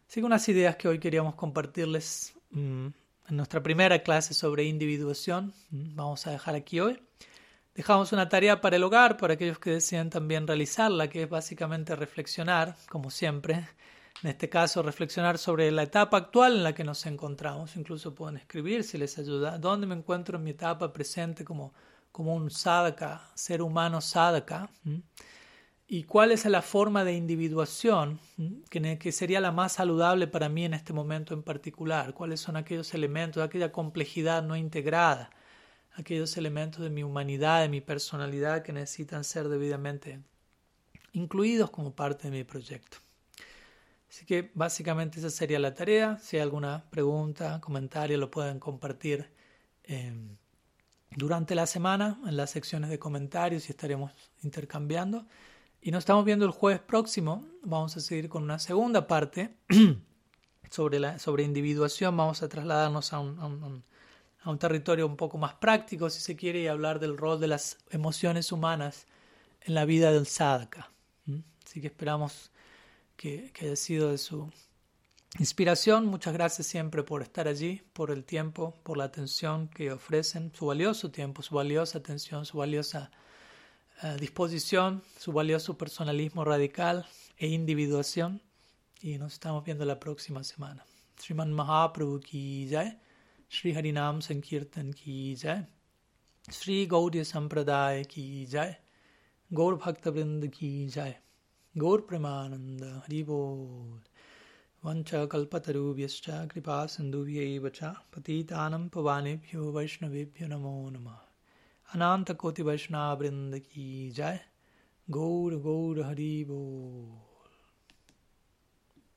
Así unas ideas que hoy queríamos compartirles en nuestra primera clase sobre individuación. Vamos a dejar aquí hoy. Dejamos una tarea para el hogar, para aquellos que desean también realizarla, que es básicamente reflexionar, como siempre. En este caso, reflexionar sobre la etapa actual en la que nos encontramos. Incluso pueden escribir si les ayuda. ¿Dónde me encuentro en mi etapa presente como, como un sadhaka, ser humano sadhaka? Y cuál es la forma de individuación que, sería la más saludable para mí en este momento en particular, cuáles son aquellos elementos, aquella complejidad no integrada, aquellos elementos de mi humanidad, de mi personalidad que necesitan ser debidamente incluidos como parte de mi proyecto. Así que básicamente esa sería la tarea. Si hay alguna pregunta, comentario, lo pueden compartir em, durante la semana en las secciones de comentarios y estaremos intercambiando. Y nos estamos viendo el jueves próximo. Vamos a seguir con una segunda parte sobre, la, sobre individuación. Vamos a trasladarnos a un, a un territorio un poco más práctico, si se quiere, y hablar del rol de las emociones humanas en la vida del sadhaka. Así que esperamos que, haya sido de su inspiración. Muchas gracias siempre por estar allí, por el tiempo, por la atención que ofrecen, su valioso tiempo, su valiosa atención, su valiosa eh, disposición, su valioso personalismo radical e individuación. Y nos estamos viendo la próxima semana. Sriman Mahaprabhu ki jai, Sri Harinam Sankirtan ki jai, Sri Gaudya Sampradaya ki jai, Gaur Bhakta ki jai. गौर प्रेमानंद हरि बोल वंच कल्पतरुभ्यश्च कृपा सिन्धुभ्यैव च पतितानं पवानेभ्यो वैष्णवेभ्यो नमो नमः अनंत कोटि वैष्णव वृंद की जय। गौर गौर हरि बोल।